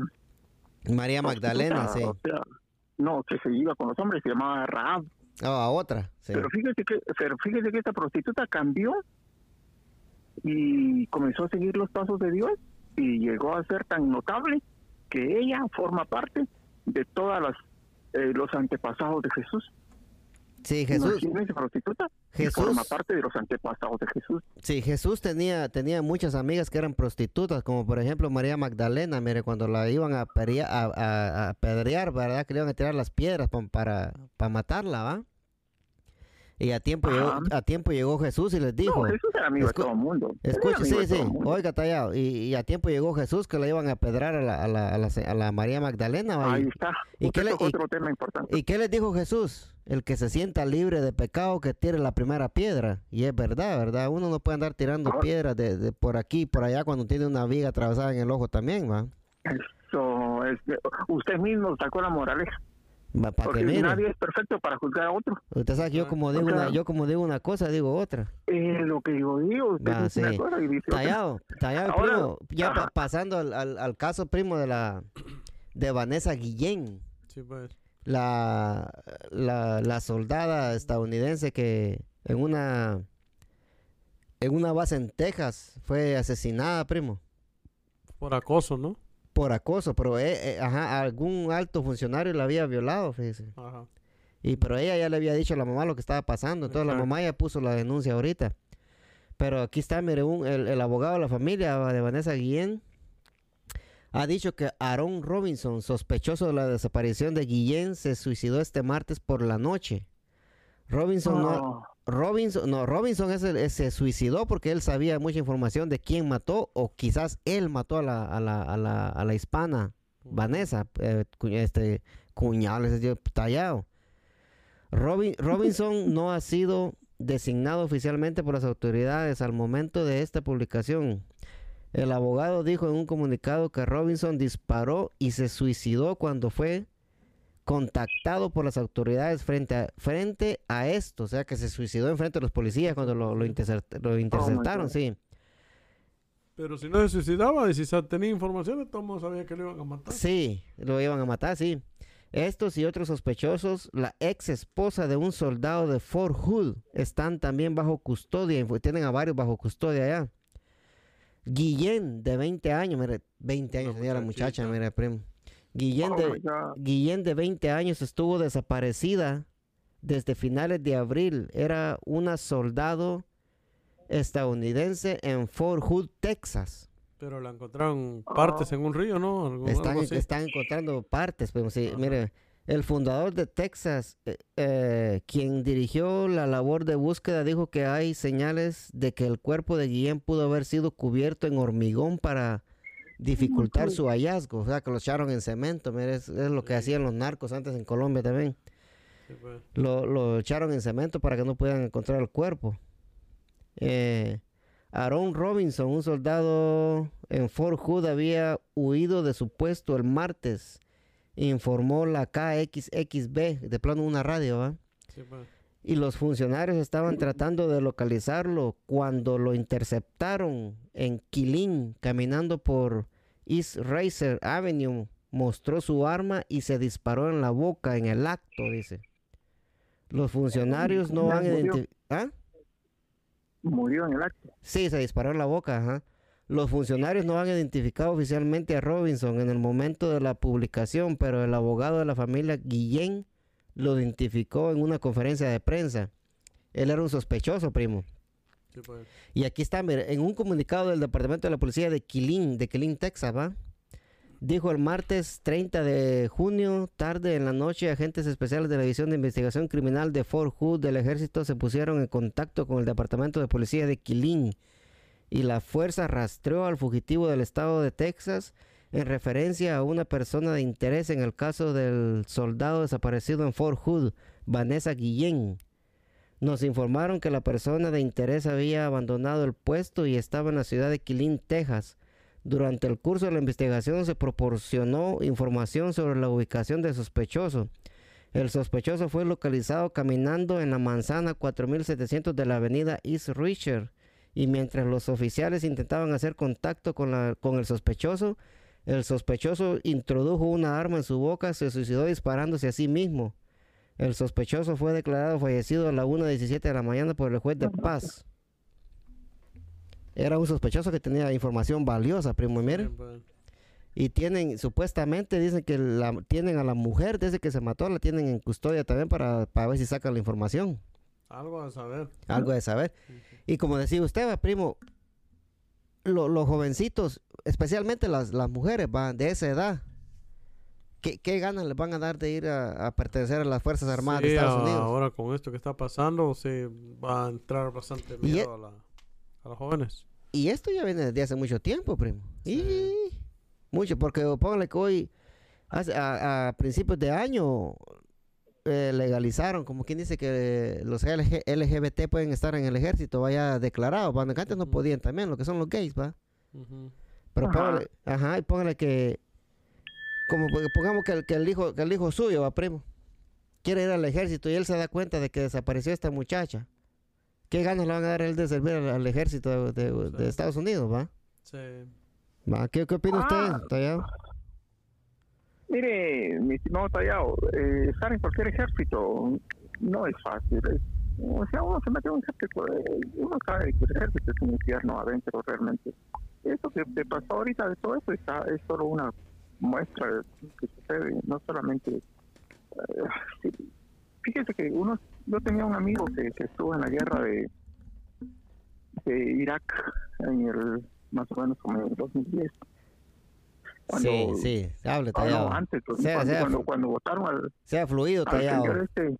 María Magdalena, sí. prostituta, o sea, no, que se iba con los hombres, se llamaba Rahab. Oh, a otra, sí. Pero fíjese que, pero fíjese que esta prostituta cambió y comenzó a seguir los pasos de Dios y llegó a ser tan notable que ella forma parte de todas las eh, los antepasados de Jesús. Sí, Jesús, prostituta. Jesús. Forma parte de los antepasados de Jesús. sí, Jesús tenía, tenía muchas amigas que eran prostitutas, como por ejemplo María Magdalena, mire, cuando la iban a, a, a- a apedrear, ¿verdad? Que le iban a tirar las piedras para, para matarla, ¿va? Y a tiempo, llegó, a tiempo llegó Jesús y les dijo, no, Jesús era amigo de todo el mundo. Escuche, sí, sí, oiga, tallado, y, y a tiempo llegó Jesús que la iban a apedrear a la, a la, a la, a la María Magdalena, ¿va? Ahí está. ¿y qué le- y- otro tema importante. ¿Y qué les dijo Jesús? El que se sienta libre de pecado que tire la primera piedra. Y es verdad, ¿verdad? Uno no puede andar tirando Ahora- piedras de, de por aquí y por allá cuando tiene una viga atravesada en el ojo también, ¿va? Eso es, usted mismo sacó la moraleja. Va, Para que Porque mire. nadie es perfecto para juzgar a otro. Usted sabe que yo como digo O sea- una, yo como digo una cosa, digo otra. Eh, lo que yo digo, usted dice una sí. cosa y dice otra. Tallado, tallado, Ahora- primo. Ya pa- pasando al, al- al caso, primo, de la de Vanessa Guillén. Sí, pues. la, la, la soldada estadounidense que en una en una base en Texas fue asesinada, primo, Por acoso, ¿no? Por acoso, pero eh, eh, ajá, algún alto funcionario la había violado, fíjese. Ajá. Y pero ella ya le había dicho a la mamá lo que estaba pasando, entonces la mamá ya puso la denuncia ahorita. Pero aquí está, mire, un- el, el abogado de la familia de Vanessa Guillén ha dicho que Aaron Robinson, sospechoso de la desaparición de Guillén, se suicidó este martes por la noche. Robinson no, No, Robinson, no, Robinson es el- se suicidó porque él sabía mucha información de quién mató o quizás él mató a la, a la, a la, a la hispana, Vanessa, eh, este cuñado, les dio tallado. Robin- (laughs) Robinson no ha sido designado oficialmente por las autoridades al momento de esta publicación. El abogado dijo en un comunicado que Robinson disparó y se suicidó cuando fue contactado por las autoridades frente a, frente a esto, o sea que se suicidó en frente de los policías cuando lo, lo, intercept- lo interceptaron, sí. Pero si no se suicidaba y si tenía información, todos sabía que lo iban a matar. Sí, lo iban a matar, sí. Estos y otros sospechosos, la ex esposa de un soldado de Fort Hood, están también bajo custodia, tienen a varios bajo custodia allá. Guillén, de 20 años, mire, 20 años tenía la muchacha, mire, primo. Guillén, Oh, de, my God. Guillén, de 20 años, estuvo desaparecida desde finales de abril. Era una soldado estadounidense en Fort Hood, Texas. Pero la encontraron partes en un río, ¿no? Algo- Están, algo así. están encontrando partes, pero sí, mire, el fundador de Texas, eh, eh, quien dirigió la labor de búsqueda, dijo que hay señales de que el cuerpo de Guillén pudo haber sido cubierto en hormigón para dificultar su hallazgo, o sea, que lo echaron en cemento, mire, es, es lo que hacían los narcos antes en Colombia también. Pues. Lo, lo echaron en cemento para que no pudieran encontrar el cuerpo. Eh, Aaron Robinson, un soldado en Fort Hood, había huido de su puesto el martes, informó la KXXB, de plano una radio, ¿va? Sí, pues. Y los funcionarios estaban tratando de localizarlo cuando lo interceptaron en Killeen, caminando por East Racer Avenue. Mostró su arma y se disparó en la boca en el acto, dice. Los funcionarios no han identificado... Murió en el acto. Sí, se disparó en la boca, ajá. Los funcionarios no han identificado oficialmente a Robinson en el momento de la publicación, pero el abogado de la familia Guillén lo identificó en una conferencia de prensa. Él era un sospechoso, primo. Sí, pues. Y aquí está, mire, en un comunicado del Departamento de la Policía de Killeen, de Killeen, Texas, ¿va? Dijo el martes 30 de junio, tarde en la noche, agentes especiales de la División de Investigación Criminal de Fort Hood del Ejército se pusieron en contacto con el Departamento de Policía de Killeen y la fuerza rastreó al fugitivo del estado de Texas en referencia a una persona de interés en el caso del soldado desaparecido en Fort Hood, Vanessa Guillén. Nos informaron que la persona de interés había abandonado el puesto y estaba en la ciudad de Killeen, Texas. Durante el curso de la investigación se proporcionó información sobre la ubicación del sospechoso. El sospechoso fue localizado caminando en la manzana 4700 de la avenida East Richard y mientras los oficiales intentaban hacer contacto con, la- con el sospechoso, el sospechoso introdujo una arma en su boca, se suicidó disparándose a sí mismo. El sospechoso fue declarado fallecido a la 1.17 de la mañana por el juez de paz. Era un sospechoso que tenía información valiosa, primo, y Sí, mire. pues. Y tienen, supuestamente dicen que la, tienen a la mujer desde que se mató, la tienen en custodia también para, para ver si sacan la información. Algo a saber. Algo de saber. Y como decía usted, primo, lo- los jovencitos, especialmente las, las mujeres, van de esa edad, ¿qué, qué ganas les van a dar de ir a, a pertenecer a las Fuerzas Armadas de Estados Unidos? Ahora con esto que está pasando, sí va a entrar bastante Y miedo e- a, la- a los jóvenes. Y esto ya viene desde hace mucho tiempo, primo. Y mucho, porque póngale que hoy, hace- a, a principios de año, eh, legalizaron, como quien dice que los LG LGBT pueden estar en el ejército, vaya declarado, cuando antes no podían también, lo que son los gays, va. Pero Ajá. póngale, ajá, y póngale que, como pongamos que el, que el hijo, que el hijo suyo, va, primo, quiere ir al ejército y él se da cuenta de que desapareció esta muchacha. ¿Qué ganas le van a dar a él de servir al, al ejército de, de- de Sí. Estados Unidos, va? Sí. Va, ¿Qué, qué opina Ah. usted, Tallado? Mire, mi estimado Tallado, eh, estar en cualquier ejército no es fácil. o sea, uno se mete en un ejército, eh, uno sabe que el ejército es un infierno adentro realmente. Eso que, que pasó ahorita de todo eso está, es solo una muestra de lo que sucede, no solamente... eh, fíjese que uno, yo tenía un amigo que, que estuvo en la guerra de, de Irak en el más o menos como en el 2010. Cuando- Sí, sí, hable, Ah, no, Tallado. antes, pues, Sea- cuando, sea- cuando, cuando votaron al, Sea fluido, al señor Tallado. este,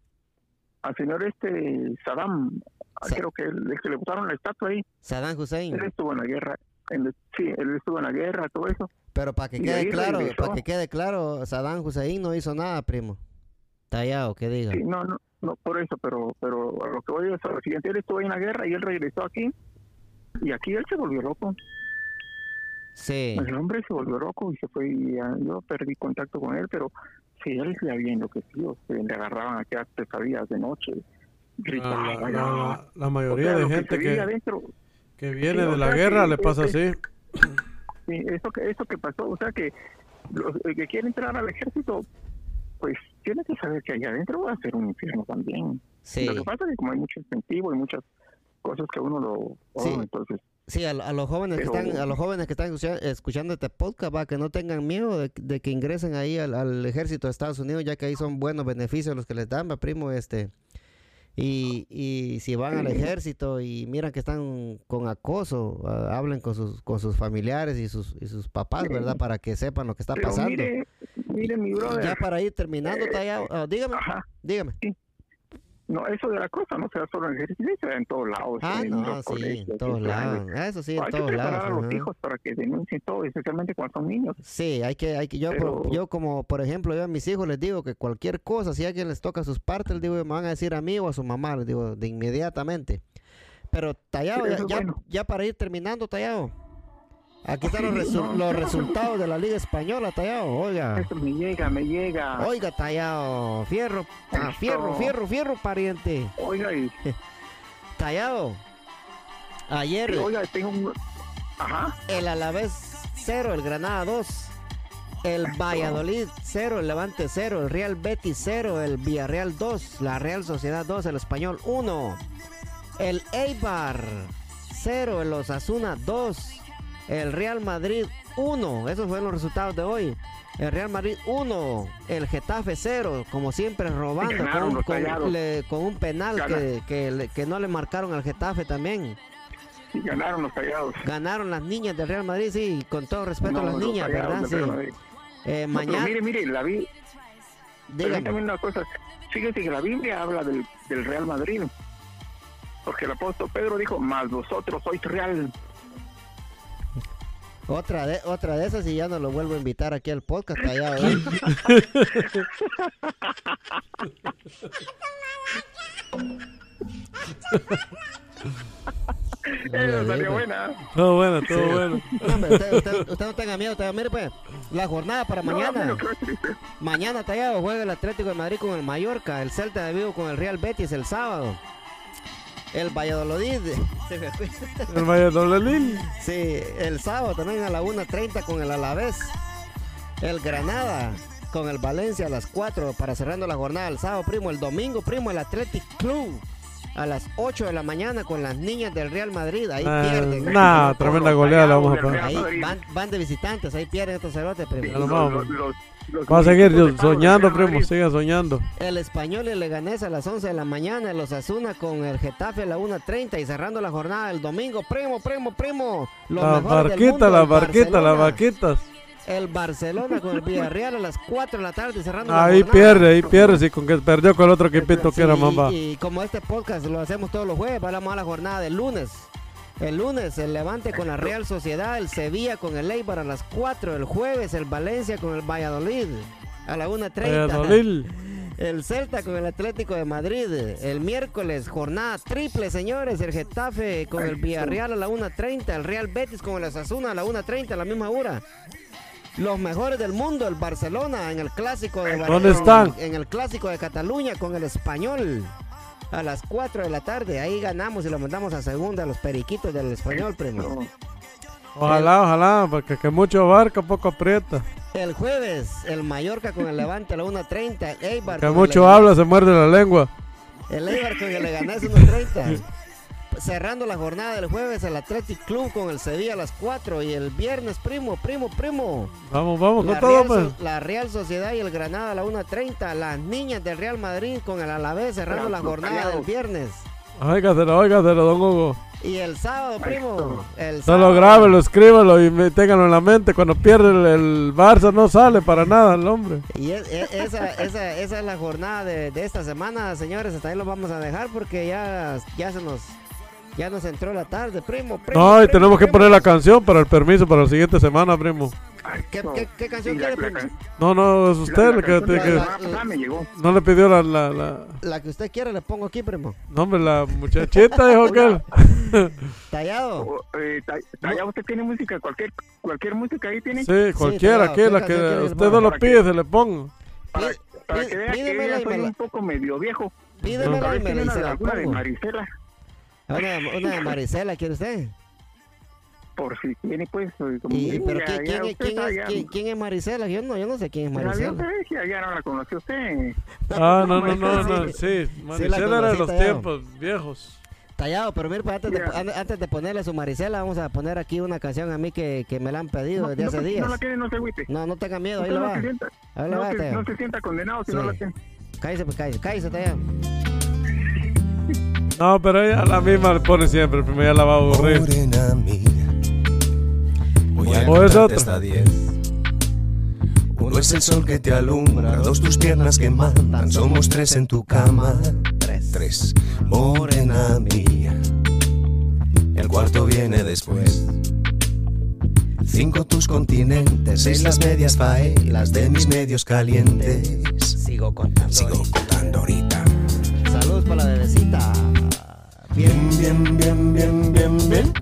al señor este Saddam, Sa- creo que el, el que le votaron la estatua ahí, Saddam Hussein. él estuvo en la guerra, en el- sí, él estuvo en la guerra, todo eso. Pero para que y de quede claro, para que quede claro, Saddam Hussein no hizo nada, primo. Tallado, que diga. Sí, no, no, no, por eso, pero, pero a lo que voy es a lo siguiente, él estuvo ahí en la guerra y él regresó aquí, y aquí él se volvió loco. Sí. El hombre se volvió loco y se fue, y yo perdí contacto con él, pero sí, él se había enloquecido, se le agarraban aquellas pesadillas de noche, gritaba, La, la- y, la- ah, la o mayoría sea, de que gente que, adentro, que viene Sí, de la guerra que le pasa así. Sí, eso que eso que pasó, o sea que los el que quiere entrar al ejército, pues tiene que saber que allá adentro va a ser un infierno también. Sí. Lo que pasa es que como hay mucho incentivo y muchas cosas que uno lo... oh, Sí. entonces, Sí, a, a los jóvenes que están, a los jóvenes que están escucha- escuchando este podcast, va, que no tengan miedo de, de que ingresen ahí al, al ejército de Estados Unidos, ya que ahí son buenos beneficios los que les dan, va, primo, este. Y, y si van al ejército y miran que están con acoso, ah, hablen con sus, con sus familiares y sus, y sus papás, ¿verdad? Para que sepan lo que está Pero pasando. mire, mire mi brother. Ya para ir terminando, Eh, Tallado, ah, dígame, Ajá. dígame. No, eso de la cosa no se da solo en el da en todos lados. Ah, en no, los sí, colegios, en todos lados. Eso sí, en Hay que todos lados. a los ajá. hijos para que denuncien todo, especialmente cuando son niños. Sí, hay que, hay que, yo, por- Pero- yo como, por ejemplo, yo a mis hijos les digo que cualquier cosa, si alguien les toca sus partes, les digo, me van a decir a mí o a su mamá, les digo, de inmediatamente. Pero Tallado, ya, es ya, bueno. ya para ir terminando, Tallado. Aquí están los, resu- (laughs) no. los resultados de la Liga Española, Tallado, oiga. Eso me llega, me llega. Oiga, Tallado, fierro, ah, fierro, Esto. fierro, fierro, pariente. Oiga, y, (laughs) Tallado, ayer oiga, tengo un... Ajá. el Alavés 0, el Granada 2. El Valladolid 0, el Levante 0, el Real Betis 0, el Villarreal 2, la Real Sociedad 2, el Español 1, el Eibar 0, el Osasuna 2, el Real Madrid 1, esos fueron los resultados de hoy. El Real Madrid 1, el Getafe 0, como siempre robando con Ganaron le- con un penal que, que no le marcaron al Getafe también. Y ganaron los callados. Ganaron las niñas del Real Madrid, sí, con todo respeto a las niñas, ¿verdad? Sí. Eh, No, mañana, mire, mire, la vi, dígame. Una cosa. Fíjese que la Biblia habla del, del Real Madrid. Porque el apóstol Pedro dijo, más vosotros sois real. Otra de, otra de esas y ya no lo vuelvo a invitar aquí al podcast allá, ¿eh? Eh, sí, salió pues. buena. Todo bueno, todo bueno. No, hombre, usted, usted- usted no tenga miedo, usted, mire pues, la jornada para No, mañana. qué triste. Mañana Tallado juega el Atlético de Madrid con el Mallorca, el Celta de Vigo con el Real Betis el sábado. El Valladolid, se me fue. El Valladolid. sí, el sábado también a la 1.30 con el Alavés. El Granada con el Valencia a las 4 para cerrando la jornada el sábado, primo. El domingo, primo, el Athletic Club a las 8 de la mañana con las niñas del Real Madrid. Ahí Ah, pierden. nah, tremenda goleada la vamos a poner. Ahí van, van de visitantes, ahí pierden estos cerotes, primo. Sí, los- los- los- los Va a seguir soñando, primo, siga soñando. El Español y el Leganés a las 11 de la mañana, el Osasuna con el Getafe a la 1.30 y cerrando la jornada el domingo. Primo, primo, primo. Los Las mejores del barquitas, mundo, las el barquitas, las Barcelona. El Barcelona con el Villarreal a las 4 de la tarde cerrando la Ahí pierde, ahí pierde, sí, con que perdió con el otro equipito que era Sí, mamba. y, y como este podcast lo hacemos todos los jueves, vamos a la jornada del lunes. El lunes el Levante con la Real Sociedad, el Sevilla con el Eibar a las 4, el jueves el Valencia con el Valladolid a la 1.30. Valladolid. (laughs) El Celta con el Atlético de Madrid. El miércoles, jornada triple, señores. El Getafe con el Villarreal a la 1.30. El Real Betis con el Asasuna a la 1.30, a la misma hora. Los mejores del mundo, el Barcelona en el clásico de ¿Dónde están? En el clásico de Cataluña con el Español. A las 4 de la tarde. Ahí ganamos y lo mandamos a segunda a los periquitos del Español, primo. Ojalá, ojalá, porque que mucho abarca, poco aprieta. El jueves, el Mallorca con el Levante a la 1.30. El Eibar Que mucho habla, se muerde la lengua. El Eibar con el Leganés 1.30. (laughs) Cerrando la jornada del jueves, el Athletic Club con el Sevilla a las 4. Y el viernes, primo, primo, primo. Vamos, vamos, La con todo, Real, pues. So- la Real Sociedad y el Granada a la 1.30. Las niñas del Real Madrid con el Alavés cerrando la jornada del viernes. Óigaselo, óigaselo, don Hugo. Y el sábado, primo. El Solo sábado, grábelo, escríbelo y me- ténganlo en la mente. Cuando pierde el, el Barça no sale para nada el hombre. Y es- es- esa, esa, esa es la jornada de, de esta semana, señores. Hasta ahí lo vamos a dejar porque ya, ya se nos ya nos entró la tarde, primo. primo No, y primo, tenemos que primo. poner la canción para el permiso para la siguiente semana, primo. ¿Qué, no. qué, qué canción quiere, primo? No, no, es usted la- que, que- la llegó. no le pidió la, la, la- La que usted quiera le pongo aquí, primo. no, hombre, la muchachita dijo (laughs) que. Tallado. O, eh, ta- ta- ya usted tiene música, cualquier cualquier música ahí tiene. Sí, cualquiera, claro, aquí, ¿qué la que usted no lo pide, se le pongo. Para, para pí- que vea que soy un poco medio viejo. Pídemela y me la, alguna de pongo. Marisela, Una, una de Marisela, ¿quiere usted? por si tiene pues. como Y, pero ya- ¿quién, ya quién, es- quién es, ya- quién, quién es Marisela? Yo no, yo no sé quién es vio Marisela. ya, ya no la conoció usted. Ah, no, no, no, Sí. no, sí, la Maricela era de los Tallado. tiempos viejos. Tallado, pero mira, pues, antes, de, antes de ponerle su Maricela, vamos a poner aquí una canción a mí que, que me la han pedido No, desde no, hace no, días. la tiene, no se agüite. No, no tenga miedo, ahí no va. se sienta, Ahí no va, se- no sienta condenado si Sí. no la tiene. Cállese, pues cállese, cállese, Tallado. No, pero ella la misma le pone siempre. Primero ya la va a aburrir. Morena mía, voy a ¿O es otra? Uno es el sol que te alumbra, dos tus piernas que mandan, somos tres en tu cama. Tres. Tres, morena mía. El cuarto viene después. Cinco tus continentes, seis las medias faelas de mis medios calientes. Sigo contando. Sigo contando ahorita. Saludos para la bebecita. Bien. Bien, bien, bien, bien, bien.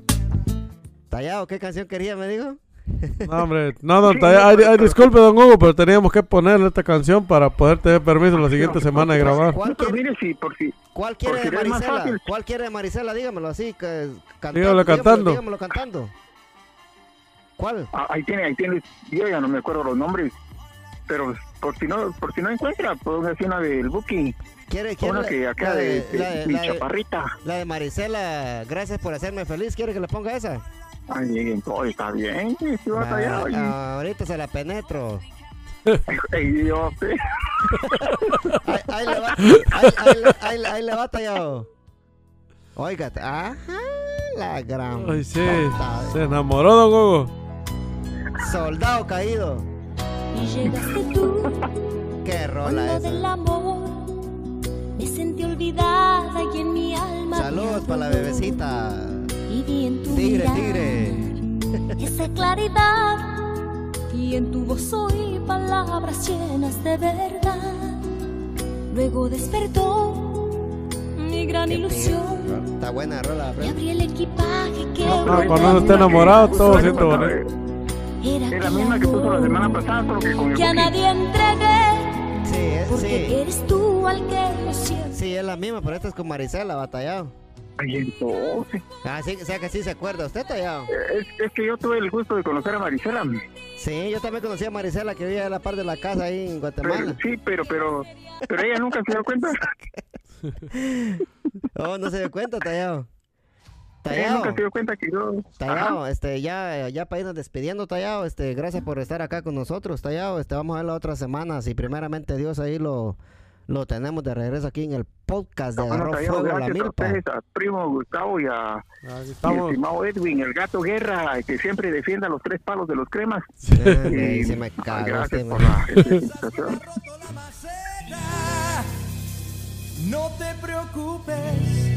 Tallado, ¿qué canción quería, me dijo? (laughs) No, hombre. No, no, ay, ay, disculpe, don Hugo, pero teníamos que ponerle esta canción para poder tener permiso la siguiente semana de grabar. ¿Cuál quiere, mire, si por si cuál quiere de Marisela? ¿Cuál quiere de Marisela? Dígamelo así, que, cantando. Dígalo cantando. Dígamelo cantando. ¿Cuál? Ah, ahí tiene, ahí tiene, yo ya no me acuerdo los nombres, pero por si no, por si no encuentra, puedo decir una del Buki, ¿Quiere, quiere una la- que acá la de, de, la de- mi la de- chaparrita. la de Marisela, gracias por hacerme feliz. ¿Quiere que le ponga esa? Ay, bien, todo está bien, sí, sí, va Va, allá, oye. ahorita se la penetro. (laughs) Ay, Dios, sí. (laughs) Ahí, ahí le va, (laughs) ahí, ahí le- ahí le- ahí le va tallado. Oiga, ajá, la gran. Ay, sí. puta. Se enamoró, don Hugo. Soldado caído. Y llegaste tú, (laughs) Qué rola esa. del amor. Me sentí olvidada y en mi alma. Saludos había para la bebecita. Y vi en tu Tigre, mirar tigre. (laughs) esa (laughs) claridad. Y en tu voz oí palabras llenas de verdad. Luego despertó mi gran Qué ilusión. Está buena rola, Y Fred. abrí el equipaje que No, cuando uno está enamorado, todo siente bonito. Era Es la misma que puso la semana pasada, solo que con el que a nadie entregué. Sí, es, Porque sí. eres tú al que yo siento. Sí, es la misma, pero esta es con Marisela, batallado. Ay, entonces, Ah, sí, o sea que sí se acuerda. ¿Usted, tallado? es, es que yo tuve el gusto de conocer a Marisela. Sí, yo también conocí a Marisela que vivía a la par de la casa ahí en Pero, Guatemala. sí, pero, pero, pero ella nunca se dio cuenta. (laughs) Oh, no se dio cuenta, tallado. Tallado. nunca se dio cuenta que yo. Tallado, este, ya, ya para irnos despidiendo, Tallado, este, gracias por estar acá con nosotros, Tallado, este, vamos a ver la otra semana, si primeramente Dios ahí lo, lo tenemos de regreso aquí en el podcast de Bueno, Agarró Tallado, Fuego la a Milpa. ustedes, a primo Gustavo y a Aquí mi estamos. estimado Edwin, el gato guerra, que siempre defienda los tres palos de los cremas. Y se me cagó gracias este, por la. No te preocupes,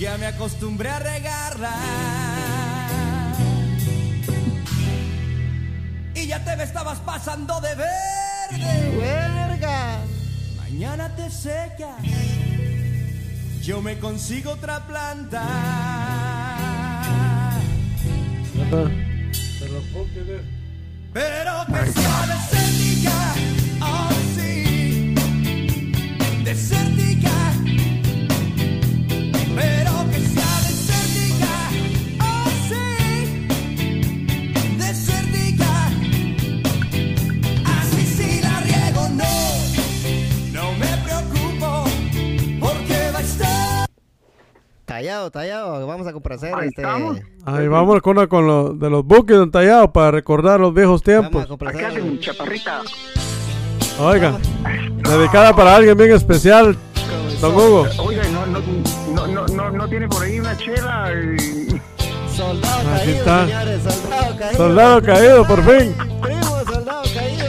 ya me acostumbré a regarla. Y ya te me estabas pasando de verde. ¡Verga! Mañana te secas, yo me consigo otra planta. Pero que sea desértica, oh sí, desértica. Pero Tallado, Tallado, vamos a complacer, Ahí este. Ahí vamos con, una- con lo, de los buques entallados para recordar los viejos vamos a tiempos. Acá complacer. en Chaparrita. Oiga, dedicada para alguien bien especial, don Hugo. Oiga, no, no, no, no, no, no tiene por ahí una chela. y- Soldado Aquí caído, está. señores, soldado caído. Soldado caído, por fin. Primo, soldado caído.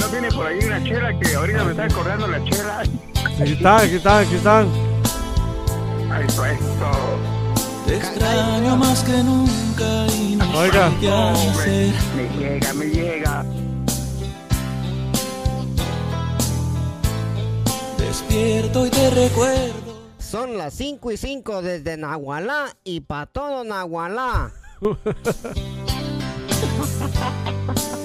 No tiene por ahí una chela que ahorita me está acordando la chela. Aquí están, aquí están, aquí están. Ay, eso, eso. Te extraño más que nunca y no Oiga. sé qué hacer. Me llega, me llega. Despierto y te recuerdo. Son las 5 y 5 desde Nahualá y para todo Nahualá. (laughs)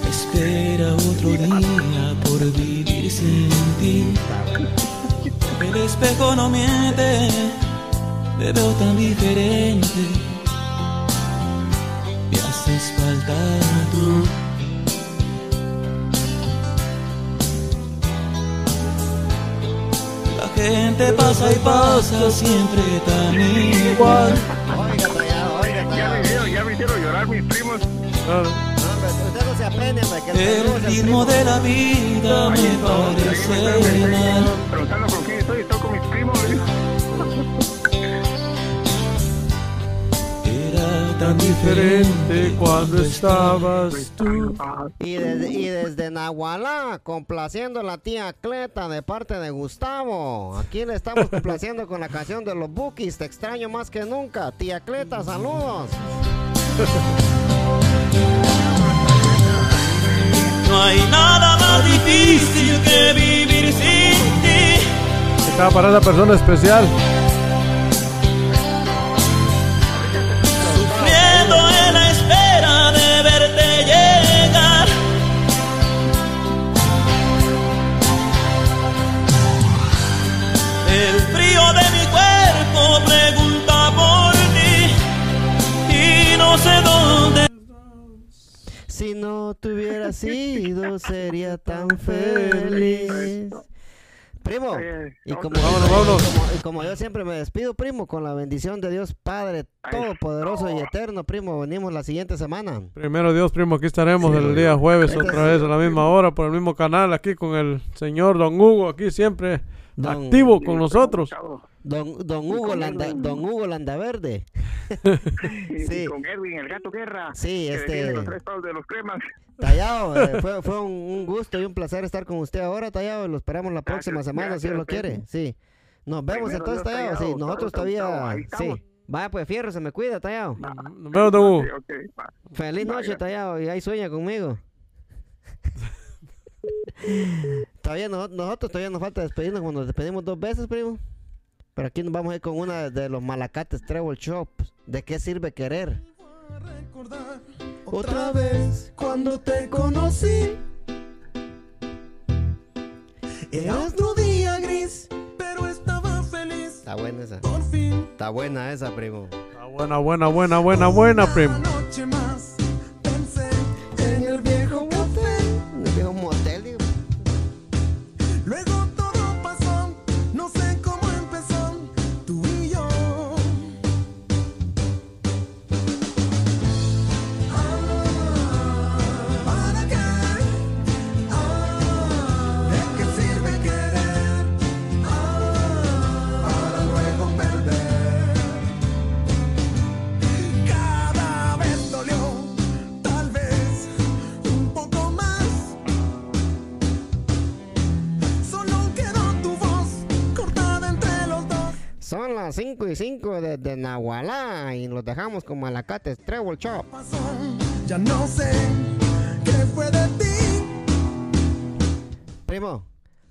Espera otro día por vivir sin ti. El espejo no miente, te veo tan diferente. Me haces falta tú. La gente pasa y pasa siempre tan igual. Oiga, Ya me hicieron, ya me hicieron llorar mis primos. Ah, el ritmo de la vida me parece mal. preguntando con quién estoy, estoy con mis primos. Tan diferente cuando estabas tú. Y desde, y desde Nahualá, complaciendo a la tía Cleta de parte de Gustavo. Aquí le estamos (laughs) complaciendo con la canción de los Bookies. Te extraño más que nunca. Tía Cleta, saludos. No hay nada más difícil que vivir sin ti. Estaba para esa persona especial. Pregunta por ti y no sé dónde. Si no te hubiera sido, sería tan feliz. Primo, y como, Vámonos, vámonos. y como- y como yo siempre me despido, primo, con la bendición de Dios Padre Todopoderoso y Eterno, primo, venimos la siguiente semana. Primero Dios, primo, aquí estaremos el día jueves otra vez a la misma hora por el mismo canal, aquí con el señor Don Hugo, aquí siempre Don- activo con nosotros. Don, don Hugo Landa, Don Hugo Landaverde. (laughs) (laughs) Sí. y con Edwin, el gato guerra. Sí, este- los tres palos de los cremas. Tallado, eh, (laughs) fue, fue un, un gusto y un placer estar con usted ahora, Tallado. Lo esperamos la próxima Gracias, semana, si Dios lo quiere. Sí. Nos vemos Primero entonces, Tallado. Sí, Tallado. nosotros todavía. estamos. Sí. Vaya, pues fierro, se me cuida, Tallado. Nos vemos, Don Hugo. Ok, ok, va. Feliz noche, Tallado. Y ahí sueña conmigo. Todavía no- nosotros todavía nos falta despedirnos cuando nos despedimos dos veces, primo. Pero aquí nos vamos a ir con una de los malacates Treble Shop. ¿De qué sirve querer? Otra vez cuando te conocí. Era otro día gris, pero estaba feliz. Está buena esa. Por fin, Está buena esa, primo. Ah, Buena, buena, buena, buena, buena, primo. una noche más 5 y 5 desde Nahualá y los dejamos con Malacates Treble Shop. Ya no sé qué fue de ti. Primo,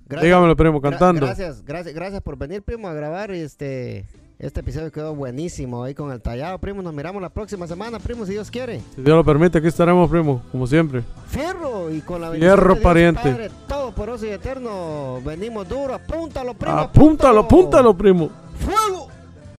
Dígamelo, primo, gra- cantando. gracias, gracias, gracias por venir, primo, a grabar este. Este episodio quedó buenísimo ahí con el tallado, primo. Nos miramos la próxima semana, primo, si Dios quiere. Si Dios lo permite, aquí estaremos, primo, como siempre. Fierro y con la Fierro, bendición de Dios, pariente. Padre Todopoderoso y Eterno, venimos duro. Apúntalo, primo. Apúntalo, apúntalo, primo. ¡Fuego!